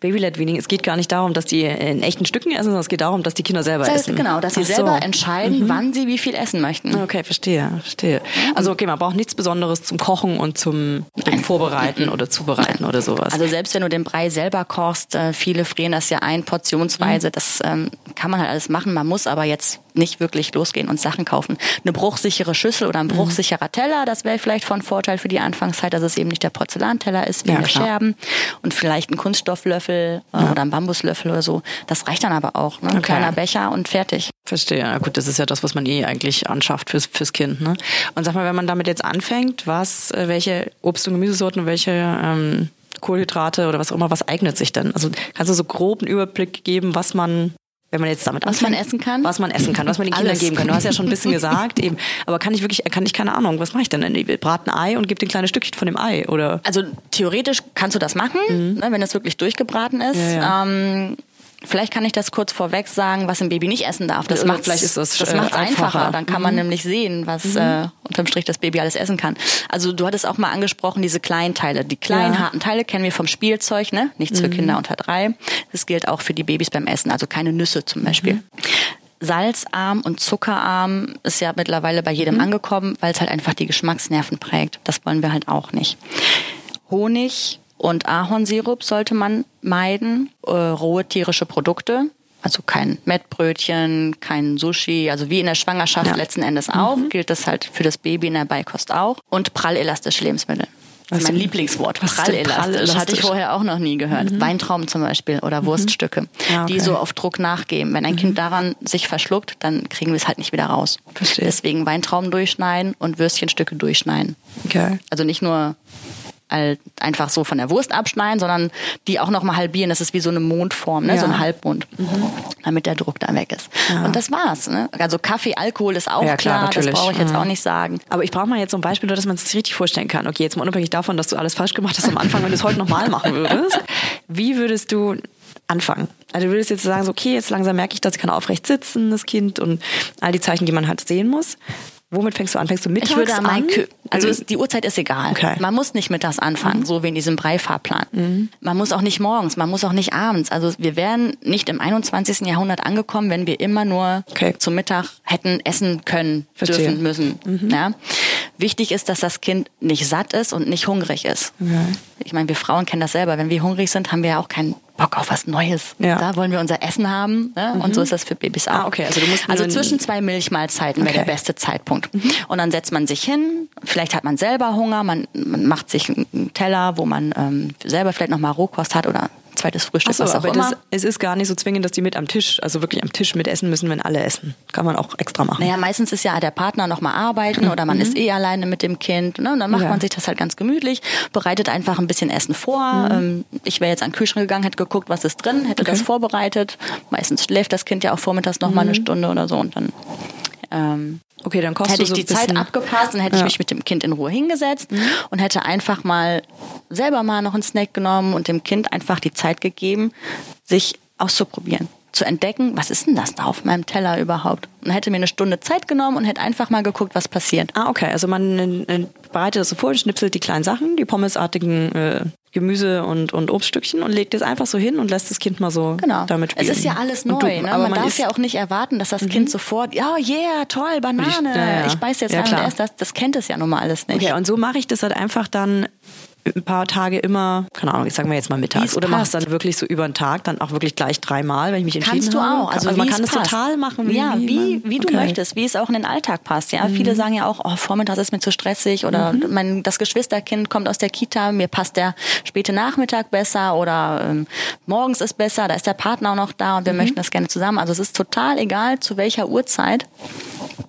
Baby-led Weaning. Es geht gar nicht darum, dass die in echten Stücken essen, sondern es geht darum, dass die Kinder selber Das heißt, essen. genau, dass sie so. selber entscheiden, wann sie wie viel essen möchten. Okay, verstehe, verstehe. Also okay, man braucht nichts Besonderes zum Kochen und zum Vorbereiten oder Zubereiten oder sowas. Also selbst wenn du den Brei selber kochst, äh, viele frieren das ja ein, portionsweise, das ähm, kann man halt alles machen. Man muss aber jetzt nicht wirklich losgehen und Sachen kaufen. Eine bruchsichere Schüssel oder ein bruchsicherer Teller, das wäre vielleicht von Vorteil für die Anfangszeit, dass es eben nicht der Porzellanteller ist, wie Ja, klar. Scherben und vielleicht ein Kunststofflöffel äh, oder ein Bambuslöffel oder so. Das reicht dann aber auch. Ne? Ein Okay. kleiner Becher und fertig. Verstehe. Ja, gut, das ist ja das, was man eh eigentlich anschafft fürs, fürs Kind. Ne? Und sag mal, wenn man damit jetzt anfängt, was, äh, welche Obst- und Gemüsesorten welche ähm, Kohlenhydrate oder was auch immer, was eignet sich denn? Also kannst du so grob einen Überblick geben, was man wenn man jetzt damit Was man anfängt, essen kann? Was man essen kann, was man den Kindern Alles. geben kann. Du hast ja schon ein bisschen gesagt, eben. (laughs) Aber kann ich wirklich, kann ich keine Ahnung, was mache ich denn? Ich brate ein Ei und gebe dir ein kleines Stückchen von dem Ei, oder? Also theoretisch kannst du das machen, ne, wenn es wirklich durchgebraten ist. Mhm. Ja, ja. Ähm, vielleicht kann ich das kurz vorweg sagen, was ein Baby nicht essen darf. Das Ja, macht vielleicht ist das, das äh, macht's einfacher. einfacher. Mhm. Dann kann man nämlich sehen, was äh, unterm Strich das Baby alles essen kann. Also du hattest auch mal angesprochen diese kleinen Teile. Die kleinen Ja. Mhm. harten Teile kennen wir vom Spielzeug, ne? Nichts für Kinder unter drei. Das gilt auch für die Babys beim Essen. Also keine Nüsse zum Beispiel. Mhm. Salzarm und zuckerarm ist ja mittlerweile bei jedem Mhm. angekommen, weil es halt einfach die Geschmacksnerven prägt. Das wollen wir halt auch nicht. Honig und Ahornsirup sollte man meiden. Äh, rohe tierische Produkte. Also kein Mettbrötchen, kein Sushi, also wie in der Schwangerschaft Ja. letzten Endes auch, gilt das halt für das Baby in der Beikost auch. Und prallelastische Lebensmittel. Das ist mein Lieblingswort. denn Prallelastisch. Hatte ich prallelastisch? vorher auch noch nie gehört. Weintrauben zum Beispiel oder Wurststücke, Ah, okay. die so auf Druck nachgeben. Wenn ein Kind daran sich verschluckt, dann kriegen wir es halt nicht wieder raus. Verstehe. Deswegen Weintrauben durchschneiden und Würstchenstücke durchschneiden. Okay. Also nicht nur einfach so von der Wurst abschneiden, sondern die auch noch mal halbieren. Das ist wie so eine Mondform, ne? Ja. so ein Halbmond, damit der Druck da weg ist. Und das war's. Ne? Also Kaffee, Alkohol ist auch Ja, klar, klar, das brauche ich jetzt Mhm. auch nicht sagen. Aber ich brauche mal jetzt so ein Beispiel, nur dass man es sich richtig vorstellen kann. Okay, jetzt mal unabhängig davon, dass du alles falsch gemacht hast am Anfang, wenn du es heute nochmal machen würdest. Wie würdest du anfangen? Also du würdest jetzt sagen, so, okay, jetzt langsam merke ich, dass ich kann aufrecht sitzen, das Kind und all die Zeichen, die man halt sehen muss. Womit fängst du an? Fängst du mittags Ich würde an an? Also es, die Uhrzeit ist egal. Okay. Man muss nicht mittags anfangen, so wie in diesem Breifahrplan. Man muss auch nicht morgens, man muss auch nicht abends. Also wir wären nicht im 21. Jahrhundert angekommen, wenn wir immer nur Okay. zum Mittag hätten essen können, Verstehe. dürfen, müssen. Ja? Wichtig ist, dass das Kind nicht satt ist und nicht hungrig ist. Ich meine, wir Frauen kennen das selber. Wenn wir hungrig sind, haben wir ja auch keinen Bock auf was Neues. Ja. Da wollen wir unser Essen haben. Ne? Und so ist das für Babys auch. Ah, okay. Also du musst also zwischen zwei Milchmahlzeiten wäre Okay. der beste Zeitpunkt. Und dann setzt man sich hin, vielleicht hat man selber Hunger, man, man macht sich einen Teller, wo man ähm, selber vielleicht noch mal Rohkost hat oder zweites Frühstück, Achso, was auch aber immer. das, es ist gar nicht so zwingend, dass die mit am Tisch, also wirklich am Tisch mit essen müssen, wenn alle essen. Kann man auch extra machen. Naja, meistens ist ja der Partner noch mal arbeiten oder man ist eh alleine mit dem Kind. Ne? Und dann macht Mhm. Ja. man sich das halt ganz gemütlich, bereitet einfach ein bisschen Essen vor. Ähm, ich wäre jetzt an den Kühlschrank gegangen, hätte geguckt, was ist drin, hätte Mhm. Okay. das vorbereitet. Meistens schläft das Kind ja auch vormittags noch mal Mhm. eine Stunde oder so und dann ähm, Okay, dann kochst hätte ich so die Zeit abgepasst, dann hätte ich Ja. Mhm. mich mit dem Kind in Ruhe hingesetzt und hätte einfach mal selber mal noch einen Snack genommen und dem Kind einfach die Zeit gegeben, sich auszuprobieren, zu entdecken, was ist denn das da auf meinem Teller überhaupt? Und hätte mir eine Stunde Zeit genommen und hätte einfach mal geguckt, was passiert. Ah, okay. Also man äh, bereitet das so vor, schnipselt die kleinen Sachen, die pommesartigen äh, Gemüse und, und Obststückchen und legt es einfach so hin und lässt das Kind mal so Genau. damit spielen. Es ist ja alles neu. du- ne? aber Man, darf Mhm. ja auch nicht erwarten, dass das Kind sofort, ja, yeah, toll, Banane, Ich- ja, ja. ich beiß jetzt Ja, an und esse das. Das kennt es ja nun mal alles nicht. Okay, und so mache ich das halt einfach dann ein paar Tage immer, keine Ahnung, ich sagen wir jetzt mal Wie mittags. Oder machst passt. dann wirklich so über den Tag, dann auch wirklich gleich dreimal, wenn ich mich entschieden Kannst du habe. auch. Also, man wie kann es total machen. ja, wie, man- wie du okay. Mhm. möchtest, wie es auch in den Alltag passt. Ja, viele sagen ja auch, oh, vormittags ist mir zu stressig oder mein, das Geschwisterkind kommt aus der Kita, mir passt der späte Nachmittag besser oder ähm, morgens ist besser, da ist der Partner auch noch da Mhm. und wir möchten das gerne zusammen. Also es ist total egal, zu welcher Uhrzeit.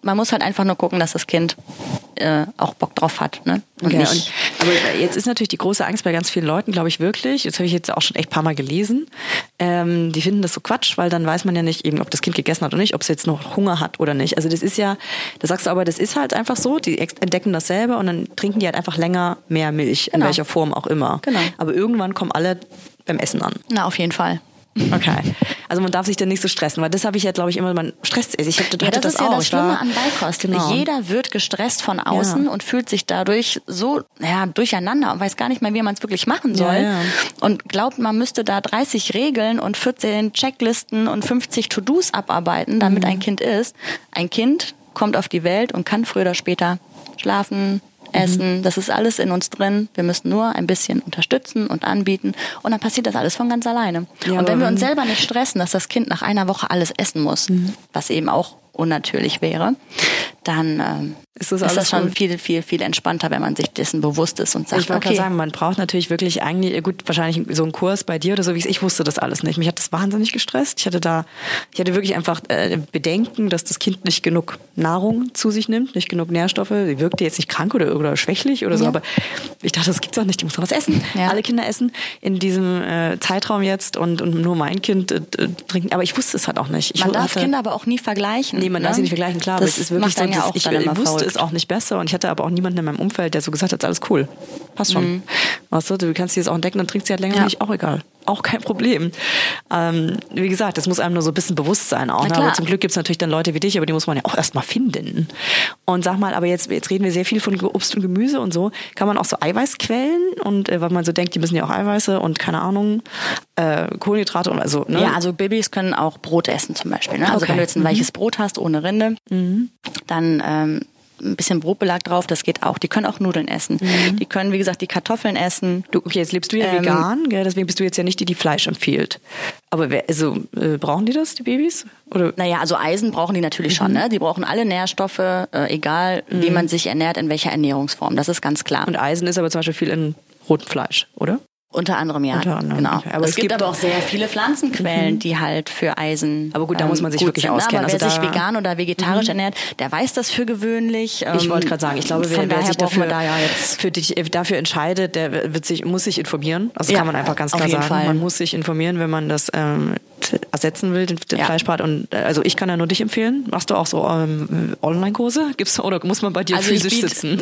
Man muss halt einfach nur gucken, dass das Kind äh, auch Bock drauf hat. Ne? Und Okay, nicht, und, aber jetzt ist natürlich die große Angst bei ganz vielen Leuten, glaube ich wirklich, das habe ich jetzt auch schon echt ein paar Mal gelesen, ähm, die finden das so Quatsch, weil dann weiß man ja nicht eben, ob das Kind gegessen hat oder nicht, ob es jetzt noch Hunger hat oder nicht. Also das ist ja, da sagst du aber, das ist halt einfach so, die entdecken das selber und dann trinken die halt einfach länger mehr Milch, in Genau. welcher Form auch immer. Genau. Aber irgendwann kommen alle beim Essen an. Na, auf jeden Fall. Okay. Also man darf sich dann nicht so stressen, weil das habe ich ja, glaube ich, immer, man stresst sich. Ich hatte, Ja, das, das ist ja auch. das Schlimme an Beikost. Genau. Jeder wird gestresst von außen Ja. und fühlt sich dadurch so ja, durcheinander und weiß gar nicht mehr, wie man es wirklich machen soll. Ja. Und glaubt, man müsste da 30 Regeln und 14 Checklisten und 50 To-Dos abarbeiten, damit Mhm. ein Kind ist. Ein Kind kommt auf die Welt und kann früher oder später schlafen, essen. Mhm. Das ist alles in uns drin. Wir müssen nur ein bisschen unterstützen und anbieten. Und dann passiert das alles von ganz alleine. Ja, und wenn wir uns selber nicht stressen, dass das Kind nach einer Woche alles essen muss, Mhm. was eben auch unnatürlich wäre, dann ähm, Ist das ist das schon gut? viel, viel, viel entspannter, wenn man sich dessen bewusst ist und sagt, Ich wollte okay, gerade sagen, man braucht natürlich wirklich eigentlich, gut, wahrscheinlich so einen Kurs bei dir oder so, wie ich, ich wusste das alles nicht. Mich hat das wahnsinnig gestresst. Ich hatte da, ich hatte wirklich einfach äh, Bedenken, dass das Kind nicht genug Nahrung zu sich nimmt, nicht genug Nährstoffe. Sie wirkte jetzt nicht krank oder, oder schwächlich oder so, Ja. aber ich dachte, das gibt's doch nicht, die muss doch was essen. Ja. Alle Kinder essen in diesem äh, Zeitraum jetzt und, und nur mein Kind äh, trinken. Aber ich wusste es halt auch nicht. Ich man darf hatte- Kinder aber auch nie vergleichen. Nee, man ne? darf sie nicht vergleichen, klar, aber das es ist wirklich so, ja dass auch ich dann immer wusste verrückt. es auch nicht besser und ich hatte aber auch niemanden in meinem Umfeld, der so gesagt hat, alles cool. Passt schon. Mhm. Weißt du, du kannst dir das auch entdecken, dann trinkst du halt länger Ja. nicht, auch egal. Auch kein Problem. Ähm, wie gesagt, das muss einem nur so ein bisschen bewusst sein auch. Ne? Aber zum Glück gibt's natürlich dann Leute wie dich, aber die muss man ja auch erstmal finden. Und sag mal, aber jetzt, jetzt reden wir sehr viel von Obst und Gemüse und so. Kann man auch so Eiweißquellen und äh, weil man so denkt, die müssen ja auch Eiweiße und keine Ahnung, äh, Kohlenhydrate und also, ne? Ja, also Babys können auch Brot essen zum Beispiel. Ne? Also Okay. wenn du jetzt ein weiches Brot hast ohne Rinde, dann ähm, ein bisschen Brotbelag drauf, das geht auch. Die können auch Nudeln essen. Die können, wie gesagt, die Kartoffeln essen. Du, okay, jetzt lebst du ja Ähm, vegan, gell? deswegen bist du jetzt ja nicht die, die Fleisch empfiehlt. Aber wer, also, äh, brauchen die das, die Babys? Oder? Naja, also Eisen brauchen die natürlich schon. Ne? Die brauchen alle Nährstoffe, äh, egal wie man sich ernährt, in welcher Ernährungsform. Das ist ganz klar. Und Eisen ist aber zum Beispiel viel in rotem Fleisch, oder? Unter anderem ja. Unter anderem, genau. Aber es, es gibt, gibt- Mhm. aber auch sehr viele Pflanzenquellen, die halt für Eisen. Aber gut, da muss man sich gut wirklich sind, ne? auskennen. Aber wer Also sich da- vegan oder vegetarisch ernährt, der weiß das für gewöhnlich. Ich Ähm, wollte gerade sagen, ich glaube, wer, wer sich dafür, da ja jetzt. für dich, äh, dafür entscheidet, der wird sich, muss sich informieren. Also das Ja, kann man einfach ganz auf klar jeden sagen. Fall. Man muss sich informieren, wenn man das ähm, ersetzen will, den, den Ja. Fleischbrat. Und äh, also ich kann ja nur dich empfehlen. Machst du auch so ähm, Online-Kurse? Gibt's oder muss man bei dir Also physisch biete sitzen?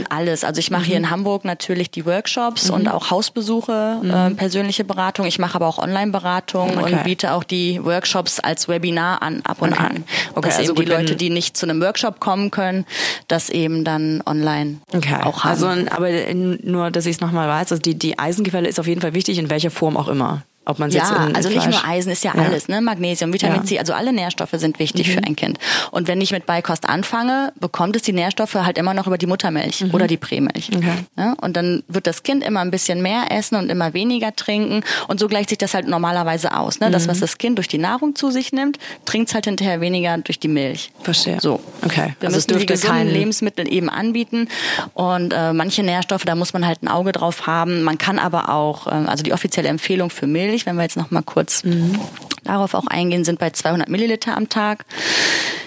mh, alles. Also ich mache hier in Hamburg natürlich die Workshops und auch Hausbesuche, äh, persönliche Beratung. Ich mache aber auch Online-Beratung Okay. und biete auch die Workshops als Webinar an, ab und Okay. an. Okay, dass also eben die Leute, die nicht zu einem Workshop kommen können, das eben dann online Okay. auch haben. Also, aber nur, dass ich es nochmal weiß, also die, die Eisenquelle ist auf jeden Fall wichtig, in welcher Form auch immer. Ob man Ja, also nicht Fleisch- nur Eisen ist ja, Ja. alles, ne? Magnesium, Vitamin Ja. Mhm. C, also alle Nährstoffe sind wichtig für ein Kind. Und wenn ich mit Beikost anfange, bekommt es die Nährstoffe halt immer noch über die Muttermilch oder die Prämilch. Mhm. Okay. Ne? Und dann wird das Kind immer ein bisschen mehr essen und immer weniger trinken und so gleicht sich das halt normalerweise aus. Ne? Mhm. Das, was das Kind durch die Nahrung zu sich nimmt, trinkt es halt hinterher weniger durch die Milch. Verstehe. So. Okay. Wir also müssen die gesunden kein Lebensmittel eben anbieten und äh, manche Nährstoffe, da muss man halt ein Auge drauf haben. Man kann aber auch, äh, also die offizielle Empfehlung für Milch, wenn wir jetzt noch mal kurz darauf auch eingehen, sind bei 200 Milliliter am Tag.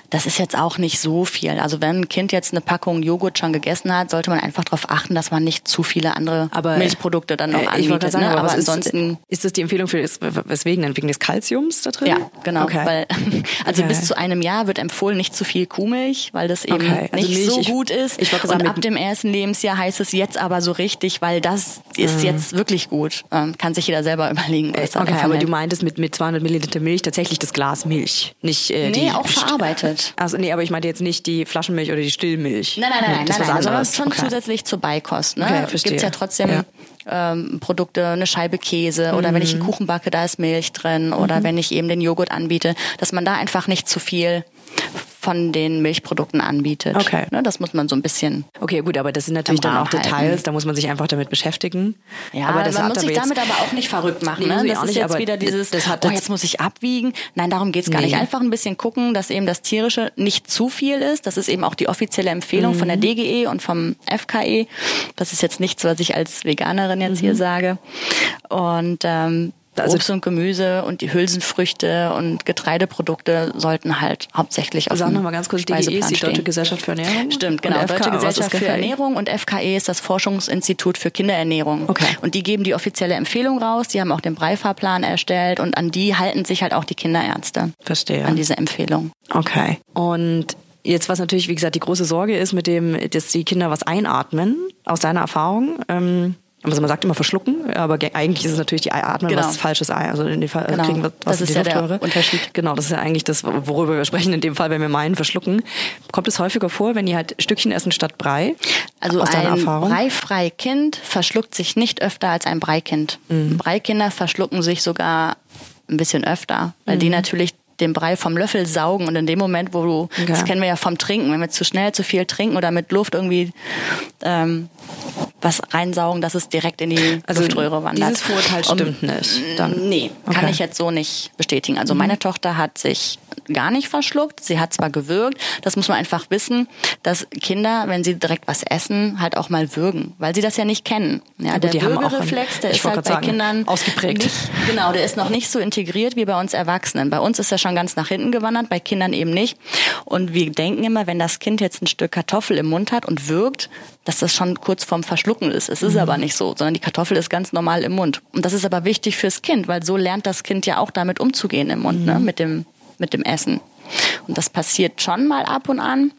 Das ist jetzt auch nicht so viel. Also wenn ein Kind jetzt eine Packung Joghurt schon gegessen hat, sollte man einfach darauf achten, dass man nicht zu viele andere Aber, Milchprodukte dann noch äh, anbietet. Ich sagen, ne? aber, aber ansonsten ist, ist das die Empfehlung für, weswegen denn? Wegen des Kalziums da drin? Ja, genau. Okay. Weil, (laughs) also Okay. bis zu einem Jahr wird empfohlen, nicht zu viel Kuhmilch, weil das eben Okay, also nicht Milch, so ich- gut ist. ich wollte Und ab dem ersten Lebensjahr heißt es jetzt aber so richtig, weil das ist jetzt wirklich gut. Ähm, kann sich jeder selber überlegen. was er Okay, aber du meintest mit, mit 200 Milliliter Milch tatsächlich das Glas Milch, nicht äh, die... Nee, auch verarbeitet. Also nee, aber ich meinte jetzt nicht die Flaschenmilch oder die Stillmilch. Nein, nein, nein, nein, das nein, ist nein, was sondern schon okay. zusätzlich zur Beikost. Ne? Okay, verstehe. Gibt's ja trotzdem Ja. Ähm, Produkte, eine Scheibe Käse oder wenn ich Mhm. einen Kuchen backe, da ist Milch drin oder wenn ich eben den Joghurt anbiete, dass man da einfach nicht zu viel von den Milchprodukten anbietet. Okay. Ne? Das muss man so ein bisschen Okay, gut, aber das sind natürlich dann auch halten. Details, da muss man sich einfach damit beschäftigen. Ja, aber das man muss sich damit aber auch nicht verrückt machen. Ne? Das ist nicht, jetzt wieder dieses, das hat oh, jetzt- muss ich abwiegen. Nein, darum geht's gar Nee. nicht. Einfach ein bisschen gucken, dass eben das Tierische nicht zu viel ist. Das ist eben auch die offizielle Empfehlung von der Mhm. DGE und vom FKE. Das ist jetzt nichts, was ich als Veganerin jetzt hier sage. Und ähm, Mhm. Also- Obst und Gemüse und die Hülsenfrüchte und Getreideprodukte sollten halt hauptsächlich auf Sag dem noch mal ganz kurz, DGE ist die Deutsche stehen. Gesellschaft für Ernährung. Stimmt, genau. FK, Deutsche Gesellschaft für? Ernährung und FKE ist das Forschungsinstitut für Kinderernährung. Okay. Und die geben die offizielle Empfehlung raus, die haben auch den Breifahrplan erstellt und an die halten sich halt auch die Kinderärzte. Verstehe. An diese Empfehlung. Okay. Und jetzt, was natürlich, wie gesagt, die große Sorge ist, mit dem, dass die Kinder was einatmen, aus deiner Erfahrung, ähm, also man sagt immer verschlucken, aber eigentlich ist es natürlich die Atmen, Genau. was falsches Ei. Also in dem Fall Genau. kriegen wir was Das in ist die ja der. Unterschied. Genau, das ist ja eigentlich das, worüber wir sprechen in dem Fall, wenn wir meinen, verschlucken. Kommt es häufiger vor, wenn die halt Stückchen essen statt Brei? Also aus ein Erfahrung? breifrei Kind verschluckt sich nicht öfter als ein Breikind. Mhm. Breikinder verschlucken sich sogar ein bisschen öfter, weil Mhm. die natürlich den Brei vom Löffel saugen und in dem Moment, wo du, Okay. das kennen wir ja vom Trinken, wenn wir zu schnell zu viel trinken oder mit Luft irgendwie ähm, was reinsaugen, dass es direkt in die Also Luftröhre wandert. dieses Vorurteil stimmt nicht. Dann. Nee, kann Okay. Mhm. ich jetzt so nicht bestätigen. Also meine Tochter hat sich gar nicht verschluckt. Sie hat zwar gewürgt, das muss man einfach wissen, dass Kinder, wenn sie direkt was essen, halt auch mal würgen, weil sie das ja nicht kennen. Ja, gut, der Würgereflex, der ist halt bei sagen, Kindern ausgeprägt. Nicht, genau, der ist noch nicht so integriert wie bei uns Erwachsenen. Bei uns ist er schon ganz nach hinten gewandert, bei Kindern eben nicht. Und wir denken immer, wenn das Kind jetzt ein Stück Kartoffel im Mund hat und würgt, dass das schon kurz vorm Verschlucken ist. Es ist Mhm. aber nicht so, sondern die Kartoffel ist ganz normal im Mund. Und das ist aber wichtig fürs Kind, weil so lernt das Kind ja auch damit umzugehen im Mund, Mhm. ne? mit, dem, mit dem Essen. Und das passiert schon mal ab und an.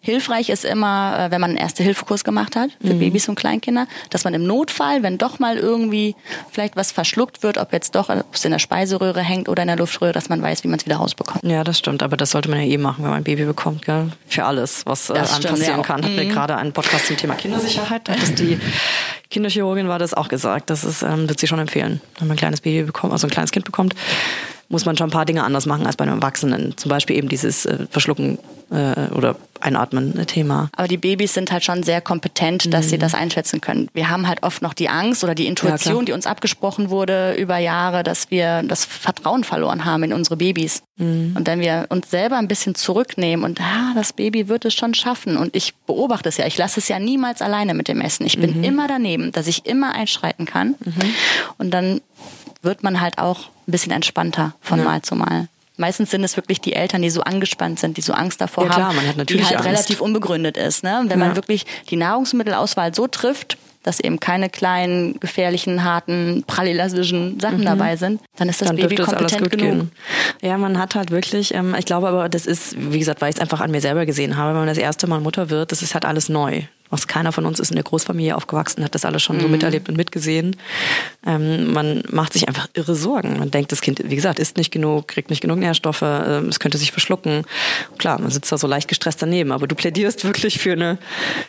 Hilfreich ist immer, äh, wenn man einen Erste-Hilfe-Kurs gemacht hat für Babys und Kleinkinder, dass man im Notfall, wenn doch mal irgendwie vielleicht was verschluckt wird, ob jetzt doch, ob es in der Speiseröhre hängt oder in der Luftröhre, dass man weiß, wie man es wieder rausbekommt. Ja, das stimmt, aber das sollte man ja eh machen, wenn man ein Baby bekommt, gell? Für alles, was äh, Das einem passieren ja. kann. Hatten wir gerade einen Podcast zum Thema Kindersicherheit. Da hat die Kinderchirurgin war das auch gesagt. Das ist, ähm, wird sie schon empfehlen. Wenn man ein kleines Baby bekommt, also ein kleines Kind bekommt, muss man schon ein paar Dinge anders machen als bei einem Erwachsenen. Zum Beispiel eben dieses äh, Verschlucken äh, oder Einatmen-Thema. Aber die Babys sind halt schon sehr kompetent, dass sie das einschätzen können. Wir haben halt oft noch die Angst oder die Ja, Intuition, klar. die uns abgesprochen wurde über Jahre, dass wir das Vertrauen verloren haben in unsere Babys. Und wenn wir uns selber ein bisschen zurücknehmen und ah, das Baby wird es schon schaffen und ich beobachte es ja, ich lasse es ja niemals alleine mit dem Essen. Ich bin immer daneben, dass ich immer einschreiten kann. Und dann wird man halt auch ein bisschen entspannter von Mal zu Mal. Meistens sind es wirklich die Eltern, die so angespannt sind, die so Angst davor Ja, klar, haben, man hat natürlich die halt Angst. relativ unbegründet ist. Ne? Wenn Ja. man wirklich die Nahrungsmittelauswahl so trifft, dass eben keine kleinen, gefährlichen, harten, prallelastischen Sachen dabei sind, dann ist das Mhm. dann Baby kompetent gut genug. gehen. Ja, man hat halt wirklich, ähm, ich glaube aber, das ist, wie gesagt, weil ich es einfach an mir selber gesehen habe, wenn man das erste Mal Mutter wird, das ist halt alles neu. Was keiner von uns ist in der Großfamilie aufgewachsen, hat das alles schon so Mhm. miterlebt und mitgesehen. Ähm, man macht sich einfach irre Sorgen. Man denkt, das Kind, wie gesagt, isst nicht genug, kriegt nicht genug Nährstoffe, ähm, es könnte sich verschlucken. Klar, man sitzt da so leicht gestresst daneben, aber du plädierst wirklich für eine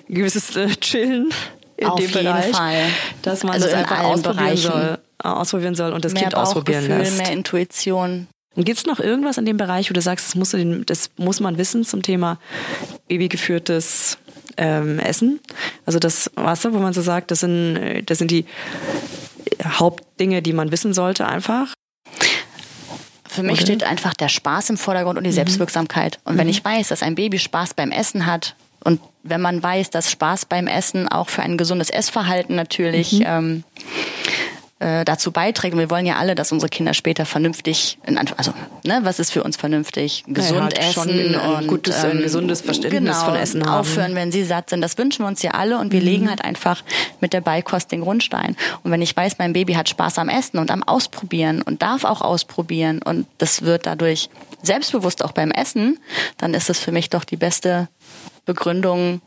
gewisses äh, Chillen in Auf dem jeden Bereich, Fall. dass man Also das in einfach ausprobieren Bereichen. soll, ausprobieren soll und das mehr Kind ausprobieren lässt. mehr Intuition. Und gibt's noch irgendwas in dem Bereich, wo du sagst, das, musst du den, das muss man wissen zum Thema babygeführtes ähm, Essen? Also das, du, wo man so sagt, das sind, äh, das sind die Hauptdinge, die man wissen sollte einfach. Für mich Oder? steht einfach der Spaß im Vordergrund und die Selbstwirksamkeit. Und wenn ich weiß, dass ein Baby Spaß beim Essen hat und wenn man weiß, dass Spaß beim Essen auch für ein gesundes Essverhalten natürlich ähm, äh, dazu beiträgt. Und wir wollen ja alle, dass unsere Kinder später vernünftig, in Anf- also ne, was ist für uns vernünftig, gesund halt essen schon ein- ein und gutes, ein gesundes Verständnis genau, von Essen haben. Aufhören, wenn sie satt sind. Das wünschen wir uns ja alle und wir legen halt einfach mit der Beikost den Grundstein. Und wenn ich weiß, mein Baby hat Spaß am Essen und am Ausprobieren und darf auch ausprobieren und das wird dadurch selbstbewusst auch beim Essen, dann ist es für mich doch die beste Begründung,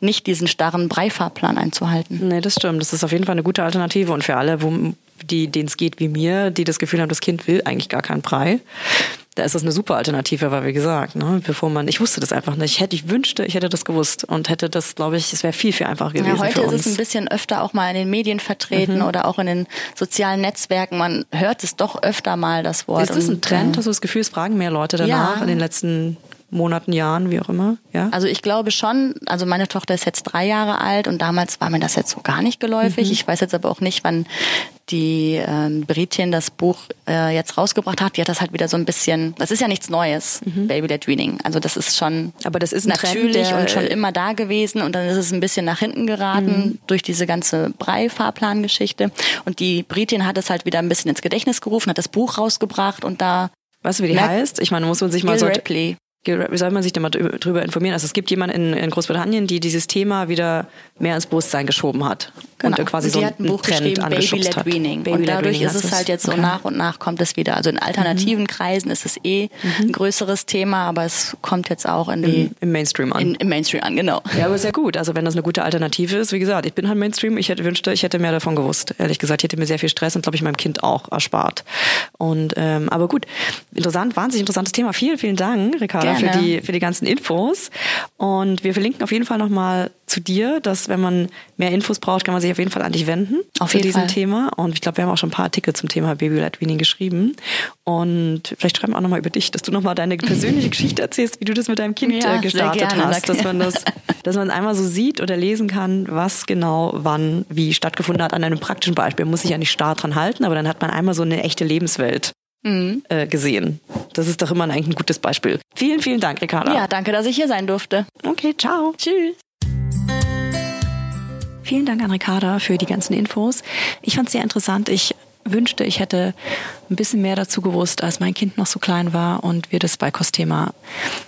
nicht diesen starren Breifahrplan einzuhalten. Nee, das stimmt. Das ist auf jeden Fall eine gute Alternative und für alle, wo, die, denen es geht wie mir, die das Gefühl haben, das Kind will eigentlich gar keinen Brei. Da ist das eine super Alternative, weil wie gesagt, ne, bevor man, ich wusste das einfach nicht. Ich hätte, ich wünschte, ich hätte das gewusst und hätte das, glaube ich, es wäre viel, viel einfacher gewesen Ja, heute für ist uns. es ein bisschen öfter auch mal in den Medien vertreten oder auch in den sozialen Netzwerken. Man hört es doch öfter mal, das Wort. ist das ein Trend? äh, Hast du das Gefühl, es fragen mehr Leute danach Ja. in den letzten Monaten, Jahren, wie auch immer? Ja. Also ich glaube schon, also meine Tochter ist jetzt drei Jahre alt und damals war mir das jetzt so gar nicht geläufig. Ich weiß jetzt aber auch nicht, wann die äh, Britchen das Buch äh, jetzt rausgebracht hat. Die hat das halt wieder so ein bisschen, das ist ja nichts Neues, Baby-led Weaning. Also das ist schon Aber das ist Trend, natürlich der- und schon immer da gewesen und dann ist es ein bisschen nach hinten geraten durch diese ganze Brei-Fahrplan-Geschichte. Und die Britin hat es halt wieder ein bisschen ins Gedächtnis gerufen, hat das Buch rausgebracht und da Weißt du, wie die Merk- heißt? Ich meine, muss man sich mal Gil so. Ripley. Wie soll man sich da mal drüber informieren? Also es gibt jemanden in, in Großbritannien, die dieses Thema wieder mehr ins Bewusstsein geschoben hat. Genau. Und quasi und so einen hat ein Buch Trend Baby-led hat. Weaning. Baby und dadurch ist es halt jetzt so Okay. Mhm. nach und nach kommt es wieder. Also in alternativen Kreisen ist es eh ein größeres Thema, aber es kommt jetzt auch in die, Im, im Mainstream an. in, im Mainstream an, genau. Ja, aber sehr gut. Also wenn das eine gute Alternative ist, wie gesagt, ich bin halt Mainstream. Ich hätte wünschte, ich hätte mehr davon gewusst. Ehrlich gesagt, ich hätte mir sehr viel Stress und glaube ich meinem Kind auch erspart. Und ähm, aber gut, interessant, wahnsinnig interessantes Thema. Vielen, vielen Dank, Ricarda, für die für die ganzen Infos. Und wir verlinken auf jeden Fall nochmal zu dir, dass wenn man mehr Infos braucht, kann man sich auf jeden Fall an dich wenden Auf zu diesem Fall. Thema. Und ich glaube, wir haben auch schon ein paar Artikel zum Thema Baby-led Weaning geschrieben. Und vielleicht schreiben wir auch nochmal über dich, dass du nochmal deine persönliche Geschichte erzählst, wie du das mit deinem Kind Ja, äh, gestartet gerne. hast, dass man das, (laughs) dass man einmal so sieht oder lesen kann, was genau wann wie stattgefunden hat. An einem praktischen Beispiel muss sich ja nicht starr dran halten, aber dann hat man einmal so eine echte Lebenswelt Mhm. äh, gesehen. Das ist doch immer eigentlich ein gutes Beispiel. Vielen, vielen Dank, Ricarda. Ja, danke, dass ich hier sein durfte. Okay, ciao. Tschüss. Vielen Dank an Ricarda für die ganzen Infos. Ich fand es sehr interessant. Ich wünschte, ich hätte ein bisschen mehr dazu gewusst, als mein Kind noch so klein war und wir das Beikostthema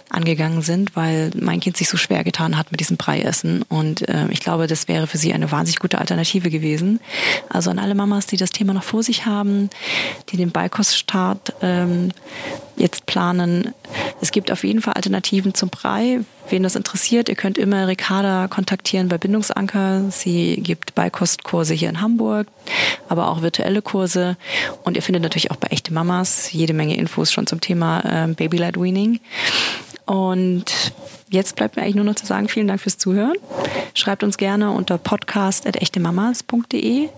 angegangen sind, weil mein Kind sich so schwer getan hat mit diesem Breiessen. Und äh, ich glaube, das wäre für sie eine wahnsinnig gute Alternative gewesen. Also an alle Mamas, die das Thema noch vor sich haben, die den Beikoststart ähm, jetzt planen. Es gibt auf jeden Fall Alternativen zum Brei. Wen das interessiert, ihr könnt immer Ricarda kontaktieren bei Bindungsanker. Sie gibt Beikostkurse hier in Hamburg, aber auch virtuelle Kurse. Und ihr findet natürlich auch bei echte Mamas jede Menge Infos schon zum Thema ähm, Baby-led Weaning. Und jetzt bleibt mir eigentlich nur noch zu sagen, vielen Dank fürs Zuhören. Schreibt uns gerne unter podcast.echtemamas.de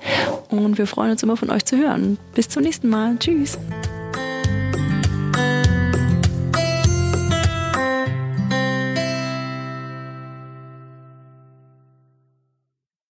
und wir freuen uns immer von euch zu hören. Bis zum nächsten Mal. Tschüss.